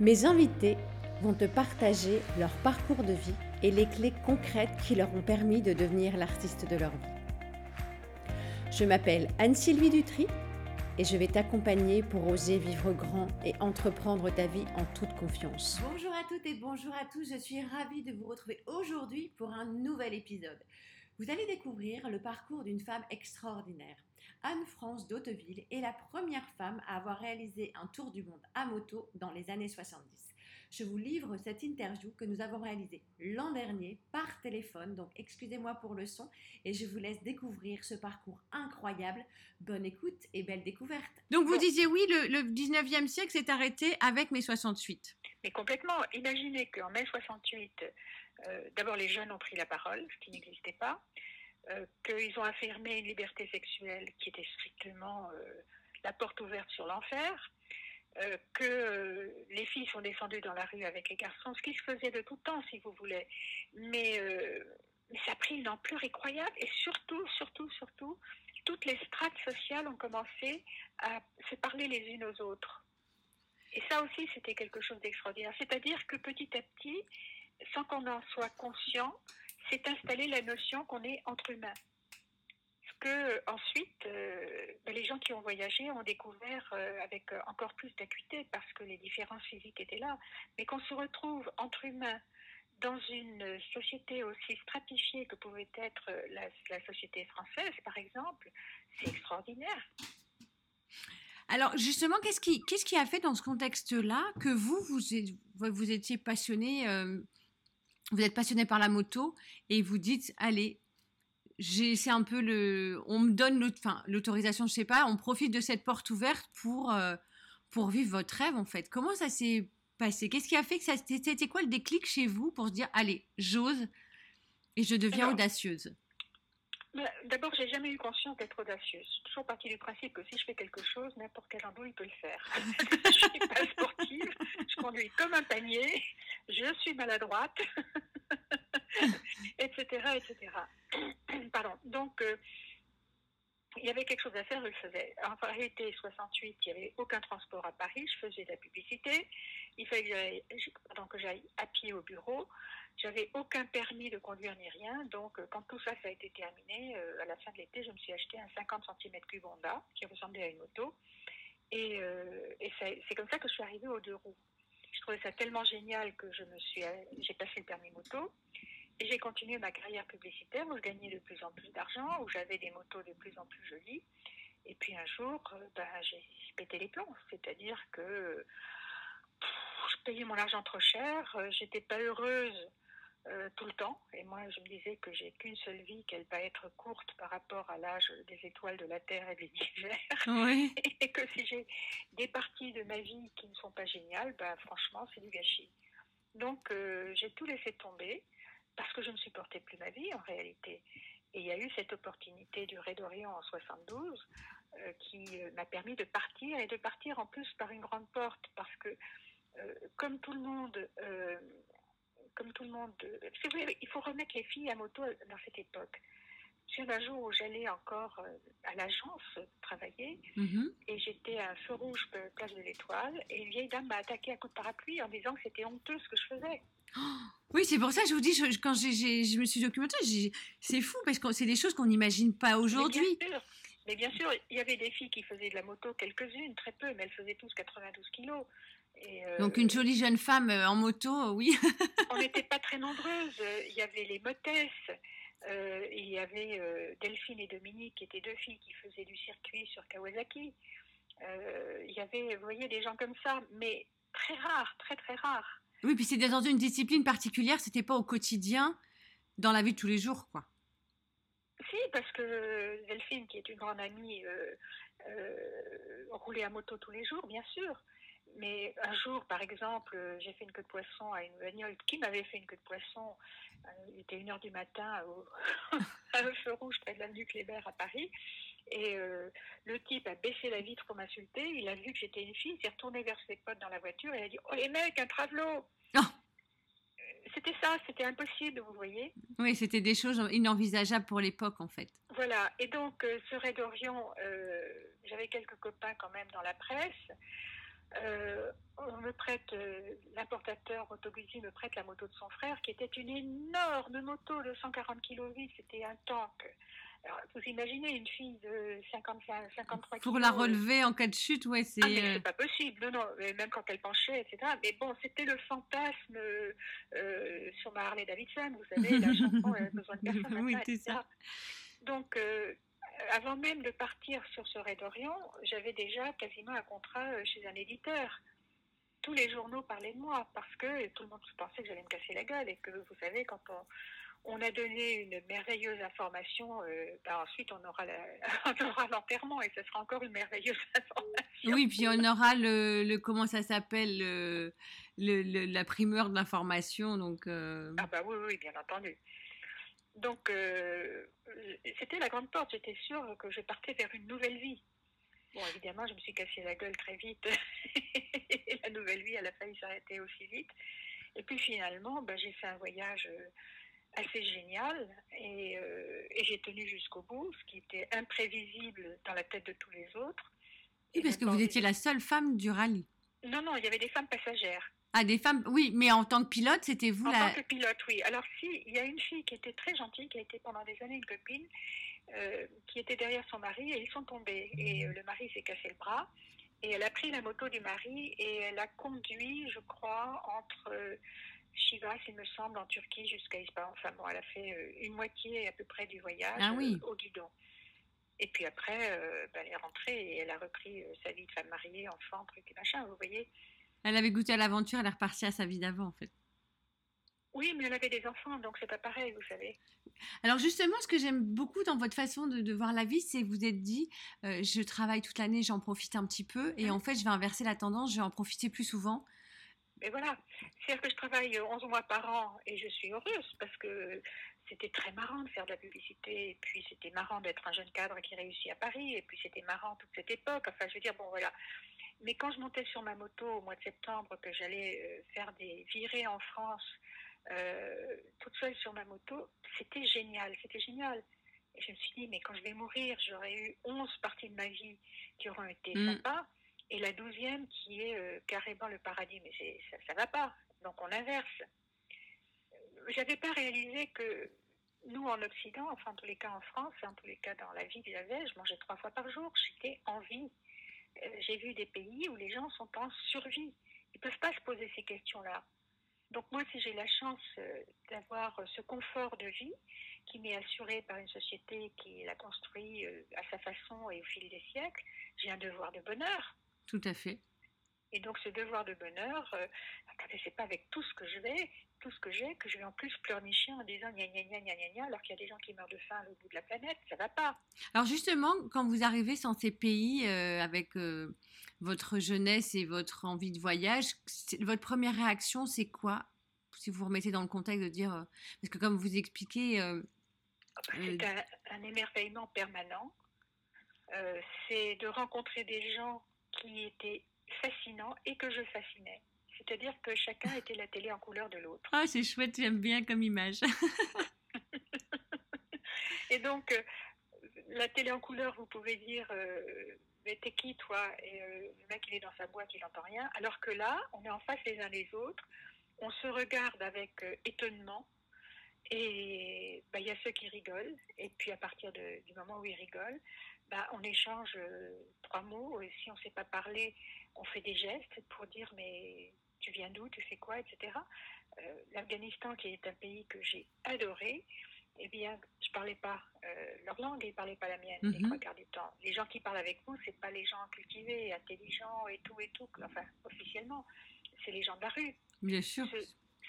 Mes invités vont te partager leur parcours de vie et les clés concrètes qui leur ont permis de devenir l'artiste de leur vie. Je m'appelle Anne-Sylvie Dutry et je vais t'accompagner pour oser vivre grand et entreprendre ta vie en toute confiance. Bonjour à toutes et bonjour à tous, je suis ravie de vous retrouver aujourd'hui pour un nouvel épisode. Vous allez découvrir le parcours d'une femme extraordinaire. Anne-France d'Hauteville est la première femme à avoir réalisé un tour du monde à moto dans les années 70. Je vous livre cette interview que nous avons réalisée l'an dernier par téléphone, donc excusez-moi pour le son, et je vous laisse découvrir ce parcours incroyable. Bonne écoute et belle découverte. Donc vous disiez oui, le, 19e siècle s'est arrêté avec mai 68. Mais complètement. Imaginez qu'en mai 68, euh, d'abord les jeunes ont pris la parole, ce qui n'existait pas. Euh, qu'ils ont affirmé une liberté sexuelle qui était strictement euh, la porte ouverte sur l'enfer, euh, que les filles sont descendues dans la rue avec les garçons, ce qui se faisait de tout temps, si vous voulez. Mais, ça a pris une ampleur incroyable et surtout, surtout, surtout, toutes les strates sociales ont commencé à se parler les unes aux autres. Et ça aussi, c'était quelque chose d'extraordinaire. C'est-à-dire que petit à petit, sans qu'on en soit conscient, c'est installer la notion qu'on est entre humains. Ce que ensuite, euh, ben, les gens qui ont voyagé ont découvert euh, avec euh, encore plus d'acuité parce que les différences physiques étaient là, mais qu'on se retrouve entre humains dans une société aussi stratifiée que pouvait être la, société française, par exemple, c'est extraordinaire. Alors justement, qu'est-ce qui, qu'est-ce qui a fait dans ce contexte-là que vous, vous, vous étiez passionné vous êtes passionné par la moto et vous dites, allez, c'est un peu le, on me donne l'autorisation, je sais pas, on profite de cette porte ouverte pour, euh, pour vivre votre rêve en fait. Comment ça s'est passé? Qu'est-ce qui a fait que ça, c'était quoi le déclic chez vous pour se dire, allez, j'ose et je deviens audacieuse? D'abord, j'ai jamais eu conscience d'être audacieuse. Je suis toujours partie du principe que si je fais quelque chose, n'importe quel il peut le faire. je suis pas sportive, je conduis comme un panier, je suis maladroite, etc., etc. Pardon. Donc, euh, il y avait quelque chose à faire, je le faisais. En réalité, 68, il n'y avait aucun transport à Paris, je faisais de la publicité. Il fallait que j'aille à pied au bureau. J'avais aucun permis de conduire ni rien. Donc, euh, quand tout ça, ça a été terminé, euh, à la fin de l'été, je me suis acheté un 50 cm3 Honda qui ressemblait à une moto. Et, et c'est comme ça que je suis arrivée aux deux roues je trouvais ça tellement génial que je me suis, j'ai passé le permis moto. Et j'ai continué ma carrière publicitaire où je gagnais de plus en plus d'argent, où j'avais des motos de plus en plus jolies. Et puis un jour, euh, ben, j'ai pété les plombs. C'est-à-dire que je payais mon argent trop cher, euh, j'étais pas heureuse euh, tout le temps. Et moi, je me disais que j'ai qu'une seule vie, qu'elle va être courte par rapport à l'âge des étoiles de la Terre et des divers. Oui. et que si j'ai des parties de ma vie qui ne sont pas géniales, bah, franchement, c'est du gâchis. Donc, euh, j'ai tout laissé tomber parce que je ne supportais plus ma vie en réalité. Et il y a eu cette opportunité du Raid d'Orient en 72 euh, qui m'a permis de partir et de partir en plus par une grande porte parce que, comme tout le monde, comme tout le monde. C'est vrai, il faut remettre les filles à moto dans cette époque. C'est un jour où j'allais encore euh, à l'agence travailler mhm. et j'étais à un feu rouge place de l'Étoile et une vieille dame m'a attaqué à coup de parapluie en disant que c'était honteux ce que je faisais. oui, c'est pour ça que je vous dis, quand je me suis documentée, c'est fou parce que c'est des choses qu'on n'imagine pas aujourd'hui. Mais bien sûr, il y avait des filles qui faisaient de la moto, quelques-unes, très peu, mais elles faisaient tous 92 kilos. Euh, Donc une jolie jeune femme euh, en moto, euh, oui. on n'était pas très nombreuses. Il y avait les motesses, il y avait Delphine et Dominique, qui étaient deux filles qui faisaient du circuit sur Kawasaki. il y avait, vous voyez, des gens comme ça, mais très rares, très très rares. Oui, puis c'était dans une discipline particulière, c'était pas au quotidien, dans la vie de tous les jours, quoi. Si, parce que Delphine, qui est une grande amie, roulait à moto tous les jours, bien sûr. Mais un jour, par exemple, j'ai fait une queue de poisson à une bagnole qui m'avait fait une queue de poisson? Euh, il était une heure du matin au, à un feu rouge près de l'avenue Kléber à Paris. Et euh, le type a baissé la vitre pour m'insulter. Il a vu que j'étais une fille. Il s'est retourné vers ses potes dans la voiture et il a dit Oh les mecs, un travelo oh. Euh, C'était ça, c'était impossible, vous voyez. Oui, c'était des choses inenvisageables pour l'époque, en fait. Voilà. Et donc, ce Raid d'Orion, j'avais quelques copains quand même dans la presse. Euh, on me prête, l'importateur Auto me prête la moto de son frère, qui était une énorme moto de 140 kg, c'était un tank. Alors, vous imaginez une fille de 55, 53 Pour la relever en cas de chute, ouais, c'est. Ah, mais c'est pas possible, non, non, même quand elle penchait, etc. Mais bon, c'était le fantasme euh, sur ma Harley Davidson, vous savez, la chanson, elle a besoin de personne. oui, c'est ça. Donc, euh, avant même de partir sur ce raid d'Orient, j'avais déjà quasiment un contrat euh, chez un éditeur. Tous les journaux parlaient de moi parce que tout le monde pensait que j'allais me casser la gueule et que vous savez, quand on, a donné une merveilleuse information, euh, ben ensuite on aura, l'enterrement et ce sera encore une merveilleuse information. Oui, puis on aura le, comment ça s'appelle, le, la primeur de l'information. Donc, Ah bah oui, oui, bien entendu. Donc, euh, c'était la grande porte. J'étais sûre que je partais vers une nouvelle vie. Bon, évidemment, je me suis cassé la gueule très vite. et la nouvelle vie, elle a failli s'arrêter aussi vite. Et puis finalement, ben, j'ai fait un voyage euh, assez génial et, euh, et j'ai tenu jusqu'au bout, ce qui était imprévisible dans la tête de tous les autres. Oui, parce que vous étiez la seule femme du rallye. Non, non, il y avait des femmes passagères. Ah, des femmes, oui, mais en tant que pilote, c'était vous en la. En tant que pilote, oui. Alors, si, il y a une fille qui était très gentille, qui a été pendant des années une copine, euh, qui était derrière son mari, et ils sont tombés. Et euh, le mari s'est cassé le bras, et elle a pris la moto du mari, et elle a conduit, je crois, entre euh, Chivas, il me semble, en Turquie, jusqu'à Ispahan. Enfin, bon, elle a fait une moitié à peu près du voyage ah, oui. au guidon. Et puis après, ben, elle est rentrée et elle a repris sa vie de femme mariée, enfant, truc et machin, vous voyez. Elle avait goûté à l'aventure, elle est repartie à sa vie d'avant, en fait. Oui, mais elle avait des enfants, donc c'est pas pareil, vous savez. Alors justement, ce que j'aime beaucoup dans votre façon de, voir la vie, c'est que vous êtes dit, euh, je travaille toute l'année, j'en profite un petit peu, et en fait, je vais inverser la tendance, je vais en profiter plus souvent. Mais voilà, c'est-à-dire que je travaille 11 mois par an et je suis heureuse parce que c'était très marrant de faire de la publicité, et puis c'était marrant d'être un jeune cadre qui réussit à Paris, et puis c'était marrant toute cette époque. Enfin, je veux dire, bon voilà, mais quand je montais sur ma moto au mois de septembre, que j'allais euh, faire des virées en France, euh, toute seule sur ma moto, c'était génial, c'était génial. Et je me suis dit, mais quand je vais mourir, j'aurai eu 11 parties de ma vie qui auront été mm. sympas, et la douzième qui est euh, carrément le paradis. Mais ça, ça va pas. Donc on inverse. J'avais pas réalisé que nous, en Occident, enfin en tous les cas en France, en tous les cas dans la vie que j'avais, je mangeais trois fois par jour. J'étais en vie. Euh, j'ai vu des pays où les gens sont en survie. Ils ne peuvent pas se poser ces questions-là. Donc moi, si j'ai la chance euh, d'avoir euh, ce confort de vie qui m'est assuré par une société qui l'a construit à sa façon et au fil des siècles, j'ai un devoir de bonheur. Tout à fait. Et donc ce devoir de bonheur, euh, attendez, c'est pas avec tout ce que je vais, tout ce que j'ai, que je vais en plus pleurnicher en disant gna gna gna gna gna gna, alors qu'il y a des gens qui meurent de faim au bout de la planète, ça va pas. Alors justement, quand vous arrivez dans ces pays euh, avec euh, votre jeunesse et votre envie de voyage, votre première réaction, c'est quoi? Si vous vous remettez dans le contexte de dire, parce que comme vous expliquez... Ah bah, c'est un, un, émerveillement permanent. c'est de rencontrer des gens qui étaient fascinant et que je fascinais. C'est-à-dire que chacun était la télé en couleur de l'autre. Ah, c'est chouette, j'aime bien comme image. et donc, euh, la télé en couleur, vous pouvez dire, euh, mais t'es qui toi? Et euh, le mec, il est dans sa boîte, il n'entend rien. Alors que là, on est en face les uns les autres, on se regarde avec étonnement. Et bah, il y a ceux qui rigolent, et puis à partir du moment où ils rigolent, bah, on échange trois mots. Et si on ne sait pas parler, on fait des gestes pour dire mais tu viens d'où, tu fais quoi, etc. Euh, L'Afghanistan, qui est un pays que j'ai adoré, eh bien, je parlais pas euh, leur langue et ils parlaient pas la mienne les mhm. trois quarts du temps. Les gens qui parlent avec vous, c'est pas les gens cultivés, intelligents et tout et tout, enfin officiellement, c'est les gens de la rue. Bien sûr.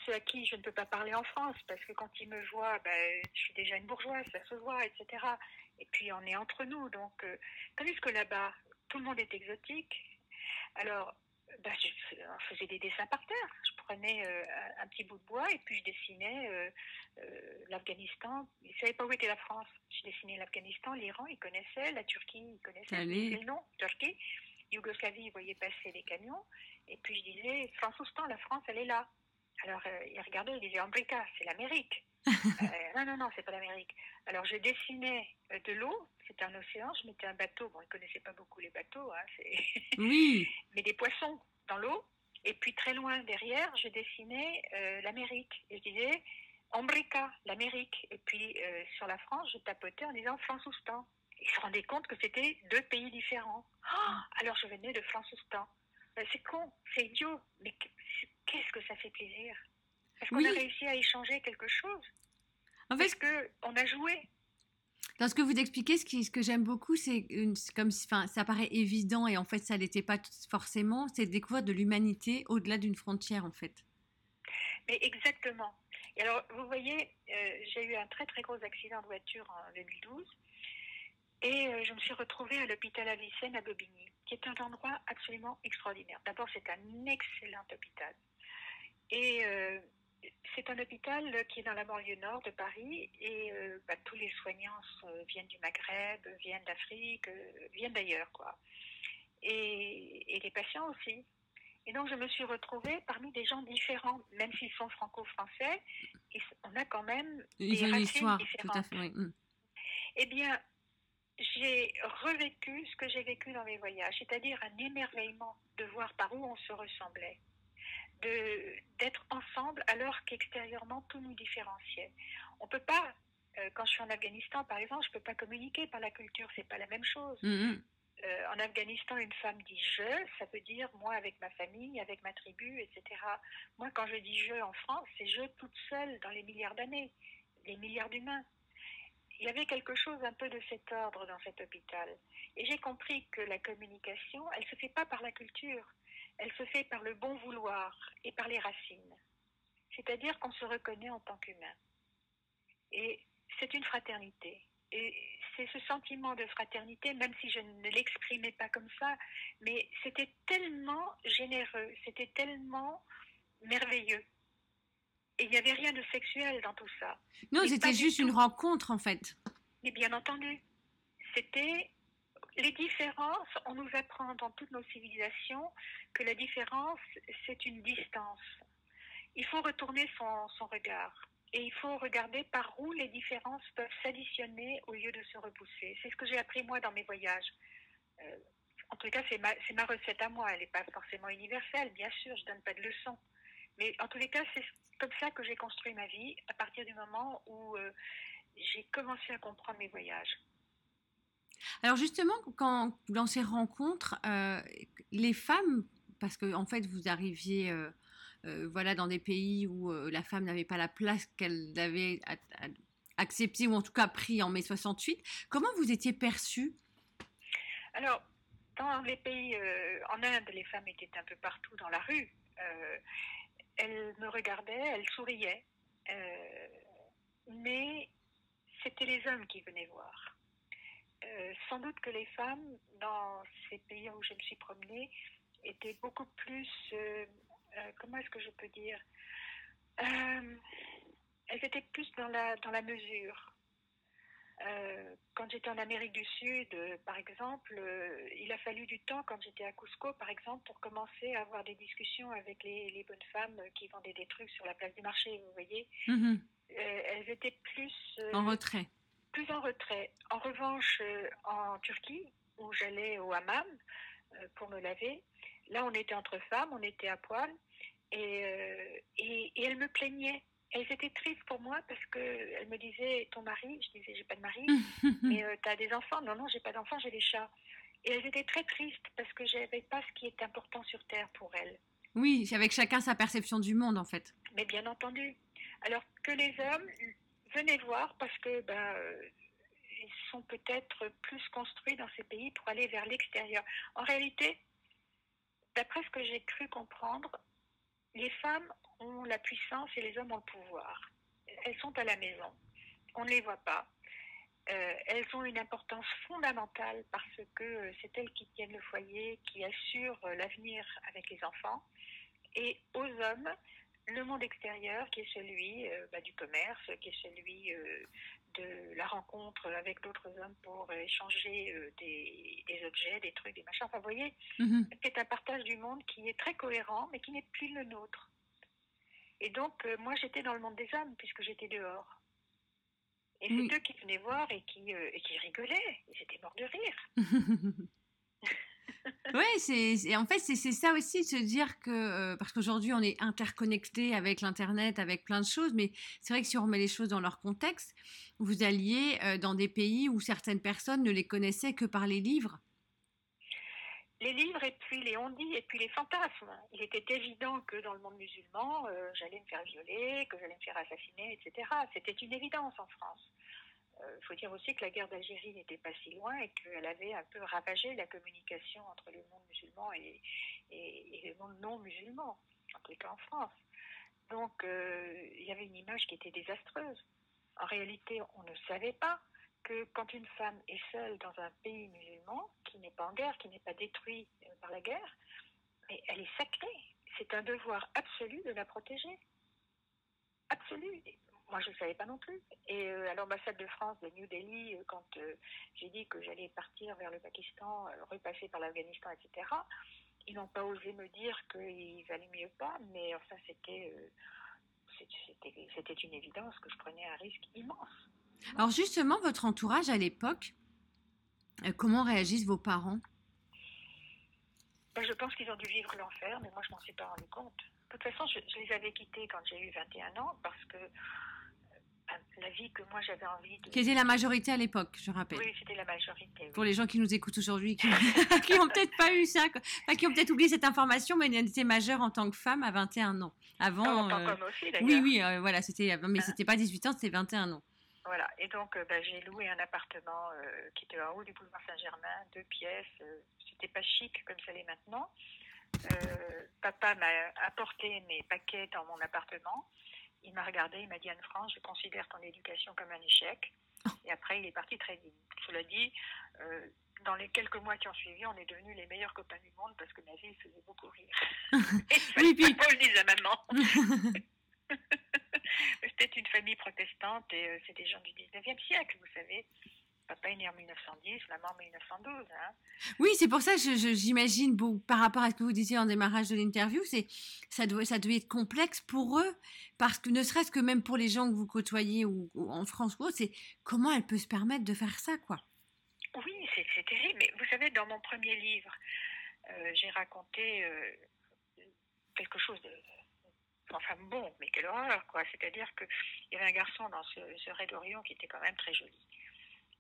Ceux, à qui je ne peux pas parler en France parce que quand ils me voient, ben, je suis déjà une bourgeoise, ça se voit, etc. Et puis on est entre nous, donc euh, tandis que là-bas, tout le monde est exotique, alors, bah, je faisais des dessins par terre. Je prenais euh, un petit bout de bois et puis je dessinais euh, euh, l'Afghanistan. Ils ne savaient pas où était la France? Je dessinais l'Afghanistan, l'Iran, ils connaissaient, la Turquie, ils connaissaient. le nom, Turquie. Yougoslavie, ils voyaient passer des camions. Et puis je disais, France Oustan, la France, elle est là. Alors ils regardaient, ils disaient, Ambrica, c'est l'Amérique. Non, non, non, c'est pas l'Amérique. Alors je dessinais de l'eau, c'était un océan, je mettais un bateau, bon, ils connaissaient pas beaucoup les bateaux, hein, oui. mais des poissons dans l'eau, Et puis très loin derrière, je dessinais l'Amérique. Et je disais Ambrica, l'Amérique. Et puis sur la France, je tapotais en disant Francoustan. Ils se rendaient compte que c'était deux pays différents. Oh, alors je venais de Francoustan. Ben, c'est con, c'est idiot, mais qu'est-ce que ça fait plaisir? Est-ce qu'on a réussi à échanger quelque chose? En fait, Est-ce qu'on a joué? Dans ce que vous expliquez, ce, ce que j'aime beaucoup, c'est comme si, enfin, ça paraît évident et en fait, ça l'était pas forcément. C'est de découvrir de l'humanité au-delà d'une frontière, en fait. Mais exactement. Et alors, vous voyez, euh, j'ai eu un très très gros accident de voiture en 2012 et euh, je me suis retrouvée à l'hôpital Avicenne à Bobigny, qui est un endroit absolument extraordinaire. D'abord, c'est un excellent hôpital. Et euh, c'est un hôpital qui est dans la banlieue nord de Paris et euh, bah, tous les soignants viennent du Maghreb, viennent d'Afrique, viennent d'ailleurs, quoi. Et, les patients aussi. Et donc, je me suis retrouvée parmi des gens différents, même s'ils sont franco-français, on a quand même des racines différentes. Mm. Eh bien, j'ai revécu ce que j'ai vécu dans mes voyages, c'est-à-dire un émerveillement de voir par où on se ressemblait, d'être ensemble alors qu'extérieurement tout nous différenciait. On peut pas, euh, quand je suis en Afghanistan par exemple, je peux pas communiquer par la culture, c'est pas la même chose. Mm-hmm. Euh, en Afghanistan, une femme dit je, ça veut dire moi avec ma famille, avec ma tribu, etc. Moi, quand je dis je en France, c'est je toute seule dans les milliards d'années, les milliards d'humains il y avait quelque chose un peu de cet ordre dans cet hôpital. Et j'ai compris que la communication, elle ne se fait pas par la culture, elle se fait par le bon vouloir et par les racines. C'est-à-dire qu'on se reconnaît en tant qu'humain. Et c'est une fraternité. Et c'est ce sentiment de fraternité, même si je ne l'exprimais pas comme ça, mais c'était tellement généreux, c'était tellement merveilleux. Et il n'y avait rien de sexuel dans tout ça. Non, c'était juste une rencontre en fait. Mais bien entendu, c'était les différences. On nous apprend dans toutes nos civilisations que la différence, c'est une distance. Il faut retourner son, son regard. Et il faut regarder par où les différences peuvent s'additionner au lieu de se repousser. C'est ce que j'ai appris moi dans mes voyages. Euh, en tout cas, c'est ma, ma, recette à moi. Elle n'est pas forcément universelle, bien sûr, je ne donne pas de leçons. Mais en tous les cas, c'est comme ça que j'ai construit ma vie à partir du moment où euh, j'ai commencé à comprendre mes voyages. Alors justement, quand dans ces rencontres, euh, les femmes, parce que en fait vous arriviez, euh, voilà, dans des pays où la femme n'avait pas la place qu'elle avait acceptée ou en tout cas pris en mai 68, comment vous étiez perçue? Alors, dans les pays, en Inde, les femmes étaient un peu partout dans la rue. Elle me regardait, elle souriait, euh, mais c'était les hommes qui venaient voir. Euh, sans doute que les femmes, dans ces pays où je me suis promenée, étaient beaucoup plus, euh, comment est-ce que je peux dire, elles étaient plus dans la, dans la mesure. Euh, quand j'étais en Amérique du Sud, euh, par exemple, euh, il a fallu du temps, quand j'étais à Cusco, par exemple, pour commencer à avoir des discussions avec les, bonnes femmes qui vendaient des trucs sur la place du marché, vous voyez. Mhm. elles étaient plus... en retrait. Plus en retrait. En revanche, en Turquie, où j'allais au hammam pour me laver, là, on était entre femmes, on était à poil, et, et, et elles me plaignaient elles étaient tristes pour moi parce qu'elles me disaient ton mari, je disais j'ai pas de mari, mais euh, tu as des enfants Non, non, j'ai pas d'enfants, j'ai des chats. Et elles étaient très tristes parce que j'avais pas ce qui est important sur Terre pour elles. Oui, avec chacun sa perception du monde en fait. Mais bien entendu. Alors que les hommes venaient voir parce que ben, euh, ils sont peut-être plus construits dans ces pays pour aller vers l'extérieur. En réalité, d'après ce que j'ai cru comprendre, les femmes ont la puissance et les hommes ont le pouvoir. Elles sont à la maison. On ne les voit pas. Euh, elles ont une importance fondamentale parce que c'est elles qui tiennent le foyer, qui assurent l'avenir avec les enfants. Et aux hommes, le monde extérieur qui est celui euh, bah, du commerce, qui est celui euh, de la rencontre avec d'autres hommes pour échanger des, objets, des trucs, des machins. Enfin, vous voyez, mm-hmm. c'est un partage du monde qui est très cohérent, mais qui n'est plus le nôtre. Et donc, euh, moi, j'étais dans le monde des hommes, puisque j'étais dehors. Et c'est eux qui venaient voir et qui, euh, et qui rigolaient. Ils étaient morts de rire. oui, c'est en fait c'est ça aussi se dire que euh, parce qu'aujourd'hui on est interconnecté avec l'internet, avec plein de choses, mais c'est vrai que si on remet les choses dans leur contexte, vous alliez euh, dans des pays où certaines personnes ne les connaissaient que par les livres. Les livres et puis les on et puis les fantasmes. Il était évident que dans le monde musulman, euh, j'allais me faire violer, que j'allais me faire assassiner, etc. C'était une évidence en France. Il euh, faut dire aussi que la guerre d'Algérie n'était pas si loin et qu'elle avait un peu ravagé la communication entre le monde musulman et, le monde non musulman, en tout cas en France. Donc euh, il y avait une image qui était désastreuse. En réalité, on ne savait pas que quand une femme est seule dans un pays musulman, qui n'est pas en guerre, qui n'est pas détruit euh, par la guerre, mais elle est sacrée. C'est un devoir absolu de la protéger. Absolu. Moi, je ne savais pas non plus. Et euh, à l'ambassade de France de New Delhi, euh, quand euh, j'ai dit que j'allais partir vers le Pakistan, repasser par l'Afghanistan, etc., ils n'ont pas osé me dire qu'il valait mieux pas, mais enfin, c'était, c'était, une évidence que je prenais un risque immense. Alors justement, votre entourage à l'époque, comment réagissent vos parents? Ben, Je pense qu'ils ont dû vivre l'enfer, mais moi je m'en suis pas rendu compte. De toute façon, je, je les avais quittés quand j'ai eu 21 ans parce que la vie que moi j'avais envie de. Qui était la majorité à l'époque, je rappelle. Oui, c'était la majorité. Pour les gens qui nous écoutent aujourd'hui, qui, n'ont peut-être pas eu ça, qui ont peut-être oublié cette information, mais elle était majeure en tant que femme à 21 ans. Avant. en tant euh, aussi, d'ailleurs. Oui, oui, euh, voilà, c'était, mais ah. c'était pas 18 ans, c'était 21 ans. Voilà, et donc euh, bah, j'ai loué un appartement qui était en haut du boulevard Saint-Germain, deux pièces. c'était pas chic comme ça l'est maintenant. papa m'a apporté mes paquets dans mon appartement. Il m'a regardé, il m'a dit Anne-France, je considère ton éducation comme un échec. Oh. Et après, il est parti très vite. Cela dit, euh, dans les quelques mois qui ont suivi, on est devenus les meilleurs copains du monde parce que ma vie faisait beaucoup rire. oui, puis... à maman. C'était une famille protestante et euh, c'était des gens du 19e siècle, vous savez. Papa est né en 1910, maman en 1912. Hein. Oui, c'est pour ça que j'imagine, par rapport à ce que vous disiez en démarrage de l'interview, c'est ça devait, ça devait être complexe pour eux, parce que ne serait-ce que même pour les gens que vous côtoyez ou, en France ou c'est comment elle peut se permettre de faire ça, quoi. Oui, c'est terrible. Mais vous savez, dans mon premier livre, euh, j'ai raconté euh, quelque chose de enfin bon, mais quelle horreur, quoi. C'est-à-dire qu'il y avait un garçon dans ce, ce raid d'Orion qui était quand même très joli.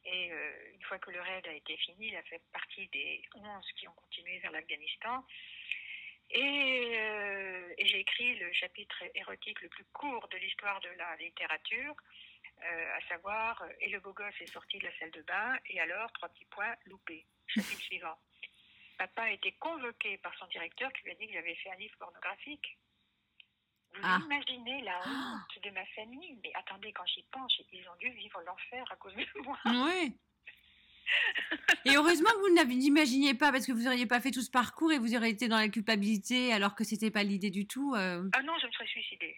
Et euh, une fois que le raid a été fini, il a fait partie des 11 qui ont continué vers l'Afghanistan. Euh, et, j'ai écrit le chapitre érotique le plus court de l'histoire de la littérature, euh, à savoir Et le beau gosse est sorti de la salle de bain, et alors, trois petits points, loupé. Chapitre suivant. Papa a été convoqué par son directeur qui lui a dit que j'avais fait un livre pornographique. Vous ah. imaginez la honte de ma famille Mais attendez, quand j'y pense, ils ont dû vivre l'enfer à cause de moi. Oui. et heureusement que vous ne l'imaginiez pas parce que vous n'auriez pas fait tout ce parcours et vous auriez été dans la culpabilité alors que c'était pas l'idée du tout. Euh. Ah non, je me serais suicidée.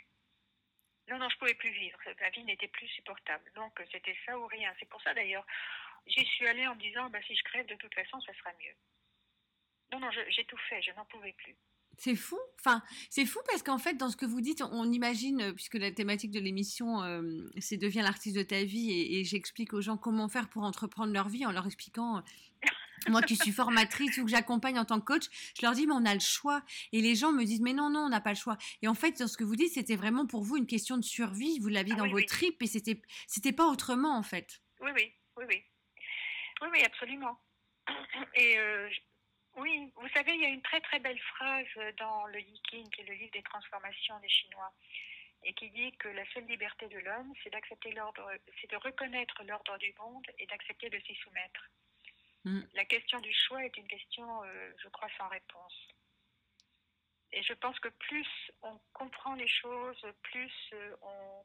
Non, non, je pouvais plus vivre. La vie n'était plus supportable. Donc c'était ça ou rien. C'est pour ça d'ailleurs, j'y suis allée en me disant, bah, si je crève, de toute façon, ça sera mieux. Non, non, j'ai tout fait. Je n'en pouvais plus. C'est fou. Enfin, c'est fou parce qu'en fait, dans ce que vous dites, on imagine, euh, puisque la thématique de l'émission, euh, c'est devient l'artiste de ta vie, et, j'explique aux gens comment faire pour entreprendre leur vie en leur expliquant. Euh, moi qui suis formatrice ou que j'accompagne en tant que coach, je leur dis mais on a le choix. Et les gens me disent mais non non on n'a pas le choix. Et en fait dans ce que vous dites c'était vraiment pour vous une question de survie. Vous l'aviez ah dans vos tripes et c'était c'était pas autrement en fait. Oui oui oui oui oui oui absolument. Et oui, vous savez, il y a une très très belle phrase dans le Yiking, qui est le livre des transformations des Chinois, et qui dit que la seule liberté de l'homme, c'est d'accepter l'ordre, c'est de reconnaître l'ordre du monde et d'accepter de s'y soumettre. Mm. La question du choix est une question, euh, je crois, sans réponse. Et je pense que plus on comprend les choses, plus euh, on,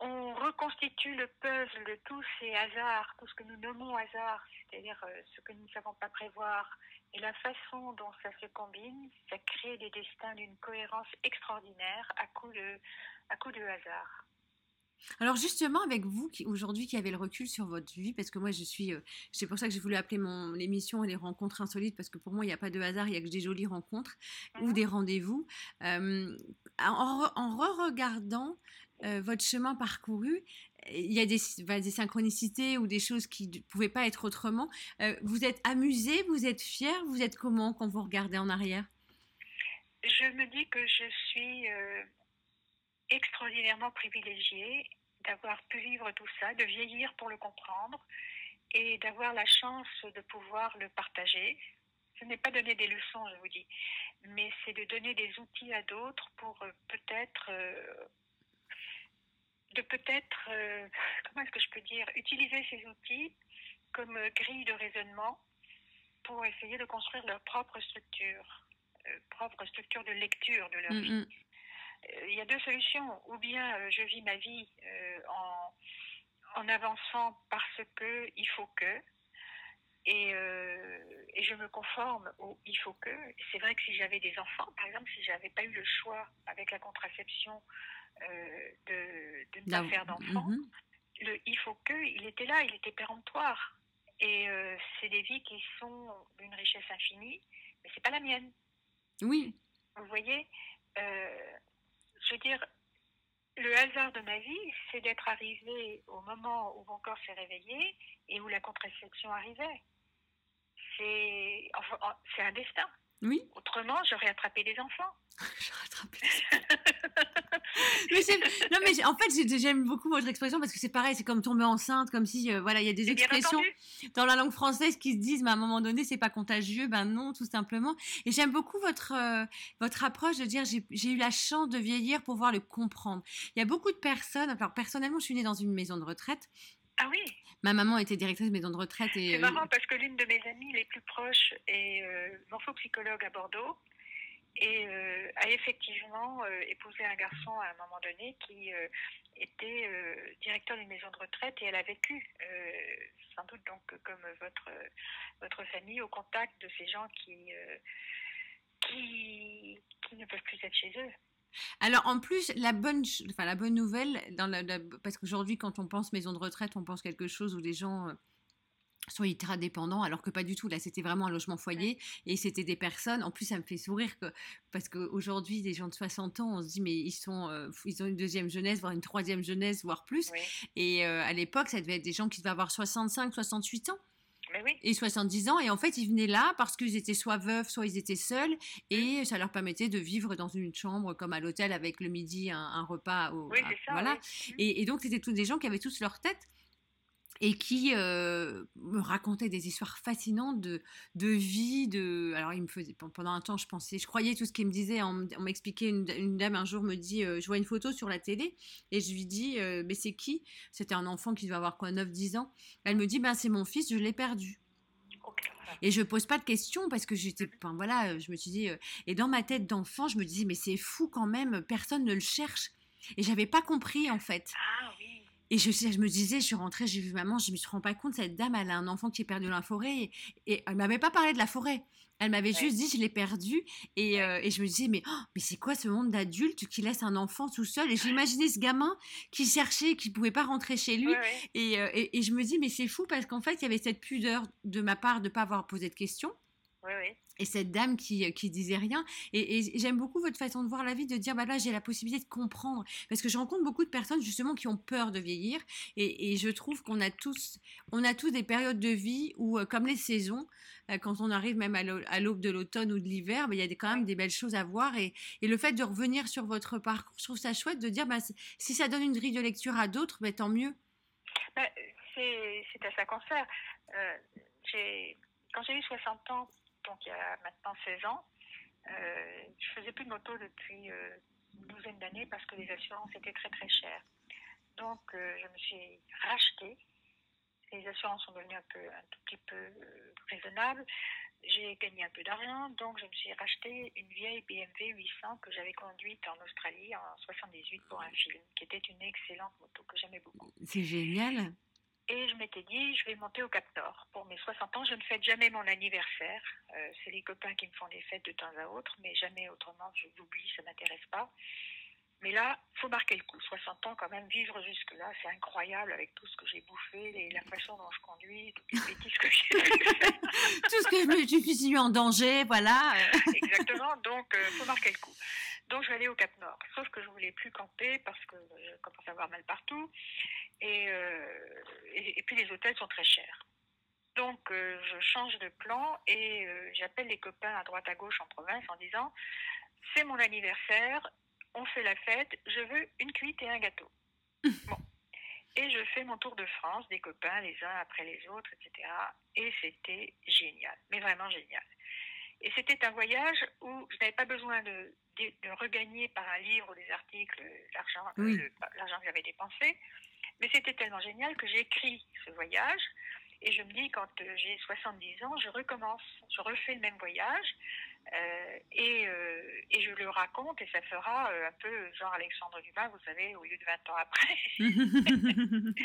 on reconstitue le puzzle de tous ces hasards, tout ce que nous nommons hasard, c'est-à-dire euh, ce que nous ne savons pas prévoir, et la façon dont ça se combine, ça crée des destins d'une cohérence extraordinaire à coup de, à coup de hasard. Alors justement, avec vous qui aujourd'hui qui avez le recul sur votre vie, parce que moi je suis, euh, c'est pour ça que j'ai voulu appeler mon émission les rencontres insolites, parce que pour moi il n'y a pas de hasard, il y a que des jolies rencontres ou mhm. des rendez-vous. Euh, en, re-regardant euh, votre chemin parcouru, il y a des, bah, synchronicités ou des choses qui ne pouvaient pas être autrement. Euh, vous êtes amusé, vous êtes fier, vous êtes comment quand vous regardez en arrière? Je me dis que je suis euh, extraordinairement privilégiée d'avoir pu vivre tout ça, de vieillir pour le comprendre et d'avoir la chance de pouvoir le partager. Ce n'est pas donner des leçons, je vous dis, mais c'est de donner des outils à d'autres pour peut-être de peut-être, euh, comment est-ce que je peux dire, utiliser ces outils comme euh, grille de raisonnement pour essayer de construire leur propre structure, euh, propre structure de lecture de leur mm, vie. Mm. Il y a deux solutions. Ou bien je vis ma vie en, en avançant parce que il faut que, et, et, je me conforme au il faut que. C'est vrai que si j'avais des enfants, par exemple, si j'avais pas eu le choix avec la contraception euh, de, ne pas faire d'enfants, mhm. le il faut que, il était là, il était péremptoire. Et euh, c'est des vies qui sont d'une richesse infinie, mais c'est pas la mienne. Oui. Vous voyez, euh, je veux dire, le hasard de ma vie, c'est d'être arrivé au moment où mon corps s'est réveillé et où la contraception arrivait. C'est enfin, un destin. Oui. Autrement, j'aurais attrapé des enfants. j'aurais attrapé des non, mais en fait, j'aime beaucoup votre expression parce que c'est pareil, c'est comme tomber enceinte, comme si, euh, voilà, il y a des expressions dans la langue française qui se disent, mais à un moment donné, c'est pas contagieux, ben non, tout simplement. Et j'aime beaucoup votre, euh, votre approche de dire, j'ai eu la chance de vieillir pour pouvoir le comprendre. Il y a beaucoup de personnes, alors personnellement, je suis née dans une maison de retraite. Ah oui Ma maman était directrice de maison de retraite. C'est euh, marrant parce que l'une de mes amies les plus proches est euh, morphopsychologue à Bordeaux et euh, a effectivement euh, épousé un garçon à un moment donné qui euh, était directeur d'une maison de retraite et elle a vécu sans doute donc comme votre votre famille au contact de ces gens qui qui, qui ne peuvent plus être chez eux. Alors en plus, la bonne, enfin, la bonne nouvelle, dans parce qu'aujourd'hui quand on pense maison de retraite, on pense quelque chose où les gens sont hyper dépendants, alors que pas du tout. Là, c'était vraiment un logement foyer et c'était des personnes. En plus, ça me fait sourire que, parce qu'aujourd'hui, des gens de 60 ans, on se dit, mais ils, sont, euh, ils ont une deuxième jeunesse, voire une troisième jeunesse, voire plus. Et euh, à l'époque, ça devait être des gens qui devaient avoir 65, 68 ans. Et 70 ans, et en fait, ils venaient là parce qu'ils étaient soit veufs, soit ils étaient seuls, et ça leur permettait de vivre dans une chambre comme à l'hôtel avec le midi un, repas. Au, oui, ça, voilà. Et, et, donc, c'était tous des gens qui avaient tous leur tête et qui euh, me racontait des histoires fascinantes de, de vie. De... Alors, il me faisait, pendant un temps, je pensais, je croyais tout ce qu'il me disait. On, m'expliquait, une, dame un jour me dit, euh, je vois une photo sur la télé, et je lui dis, euh, mais c'est qui? C'était un enfant qui devait avoir quoi, 9-10 ans. Elle me dit, ben c'est mon fils, je l'ai perdu. Et je pose pas de questions parce que j'étais, enfin voilà, je me suis dit, et dans ma tête d'enfant, je me disais, mais c'est fou quand même, personne ne le cherche. Et j'avais pas compris en fait. Ah. Et je, je me disais, je suis rentrée, j'ai vu maman, je me suis rendu pas compte, cette dame, elle a un enfant qui est perdu dans la forêt. Et, et elle m'avait pas parlé de la forêt. Elle m'avait juste dit, je l'ai perdu. Et, euh, et, je me disais, mais, oh, mais c'est quoi ce monde d'adultes qui laisse un enfant tout seul? Et j'imaginais ce gamin qui cherchait, qui pouvait pas rentrer chez lui. Et, euh, et, et, je me dis, mais c'est fou parce qu'en fait, il y avait cette pudeur de ma part de pas avoir posé de questions. Oui, oui et cette dame qui, euh, qui disait rien. Et, j'aime beaucoup votre façon de voir la vie, de dire bah là j'ai la possibilité de comprendre, parce que je rencontre beaucoup de personnes justement qui ont peur de vieillir, et, je trouve qu'on a tous, on a tous des périodes de vie où, euh, comme les saisons, euh, quand on arrive même à l'aube de l'automne ou de l'hiver, bah, il y a quand même des belles choses à voir, et, le fait de revenir sur votre parcours, je trouve ça chouette de dire bah, si ça donne une grille de lecture à d'autres, bah, tant mieux. Bah, c'est à ça qu'on sert. quand j'ai eu 60 ans, donc il y a maintenant 16 ans. Euh, je faisais plus de moto depuis euh, une douzaine d'années parce que les assurances étaient très très chères. Donc euh, je me suis rachetée. Les assurances sont devenues un, peu, un tout petit peu euh, raisonnables. J'ai gagné un peu d'argent, donc je me suis racheté une vieille BMW 800 que j'avais conduite en Australie en 78 pour un film, qui était une excellente moto que j'aimais beaucoup. C'est génial. Et je m'étais dit, je vais monter au Cap Nord. Pour mes 60 ans, je ne fête jamais mon anniversaire. Euh, c'est les copains qui me font des fêtes de temps à autre, mais jamais autrement, je l'oublie, ça m'intéresse pas. Mais là, faut marquer le coup. 60 ans, quand même, vivre jusque-là, c'est incroyable avec tout ce que j'ai bouffé, la façon dont je conduis, toutes les bêtises que j'ai Tout ce que je me suis mis en danger, voilà. Exactement, donc il euh, faut marquer le coup. Donc je vais aller au Cap Nord. Sauf que je voulais plus camper parce que je commence à avoir mal partout. et, et, puis les hôtels sont très chers. Donc je change de plan et j'appelle les copains à droite à gauche en province en disant c'est mon anniversaire, on fait la fête, je veux une cuite et un gâteau. Bon. Et je fais mon tour de France, des copains les uns après les autres, etc. Et c'était génial, mais vraiment génial. Et c'était un voyage où je n'avais pas besoin de, de, regagner par un livre ou des articles l'argent l'argent que j'avais dépensé, mais c'était tellement génial que j'ai écrit ce voyage. Et je me dis, quand j'ai 70 ans, je recommence, je refais le même voyage euh, et, euh, et, je le raconte et ça fera euh, un peu genre Alexandre Dumas, vous savez, au lieu de 20 ans après.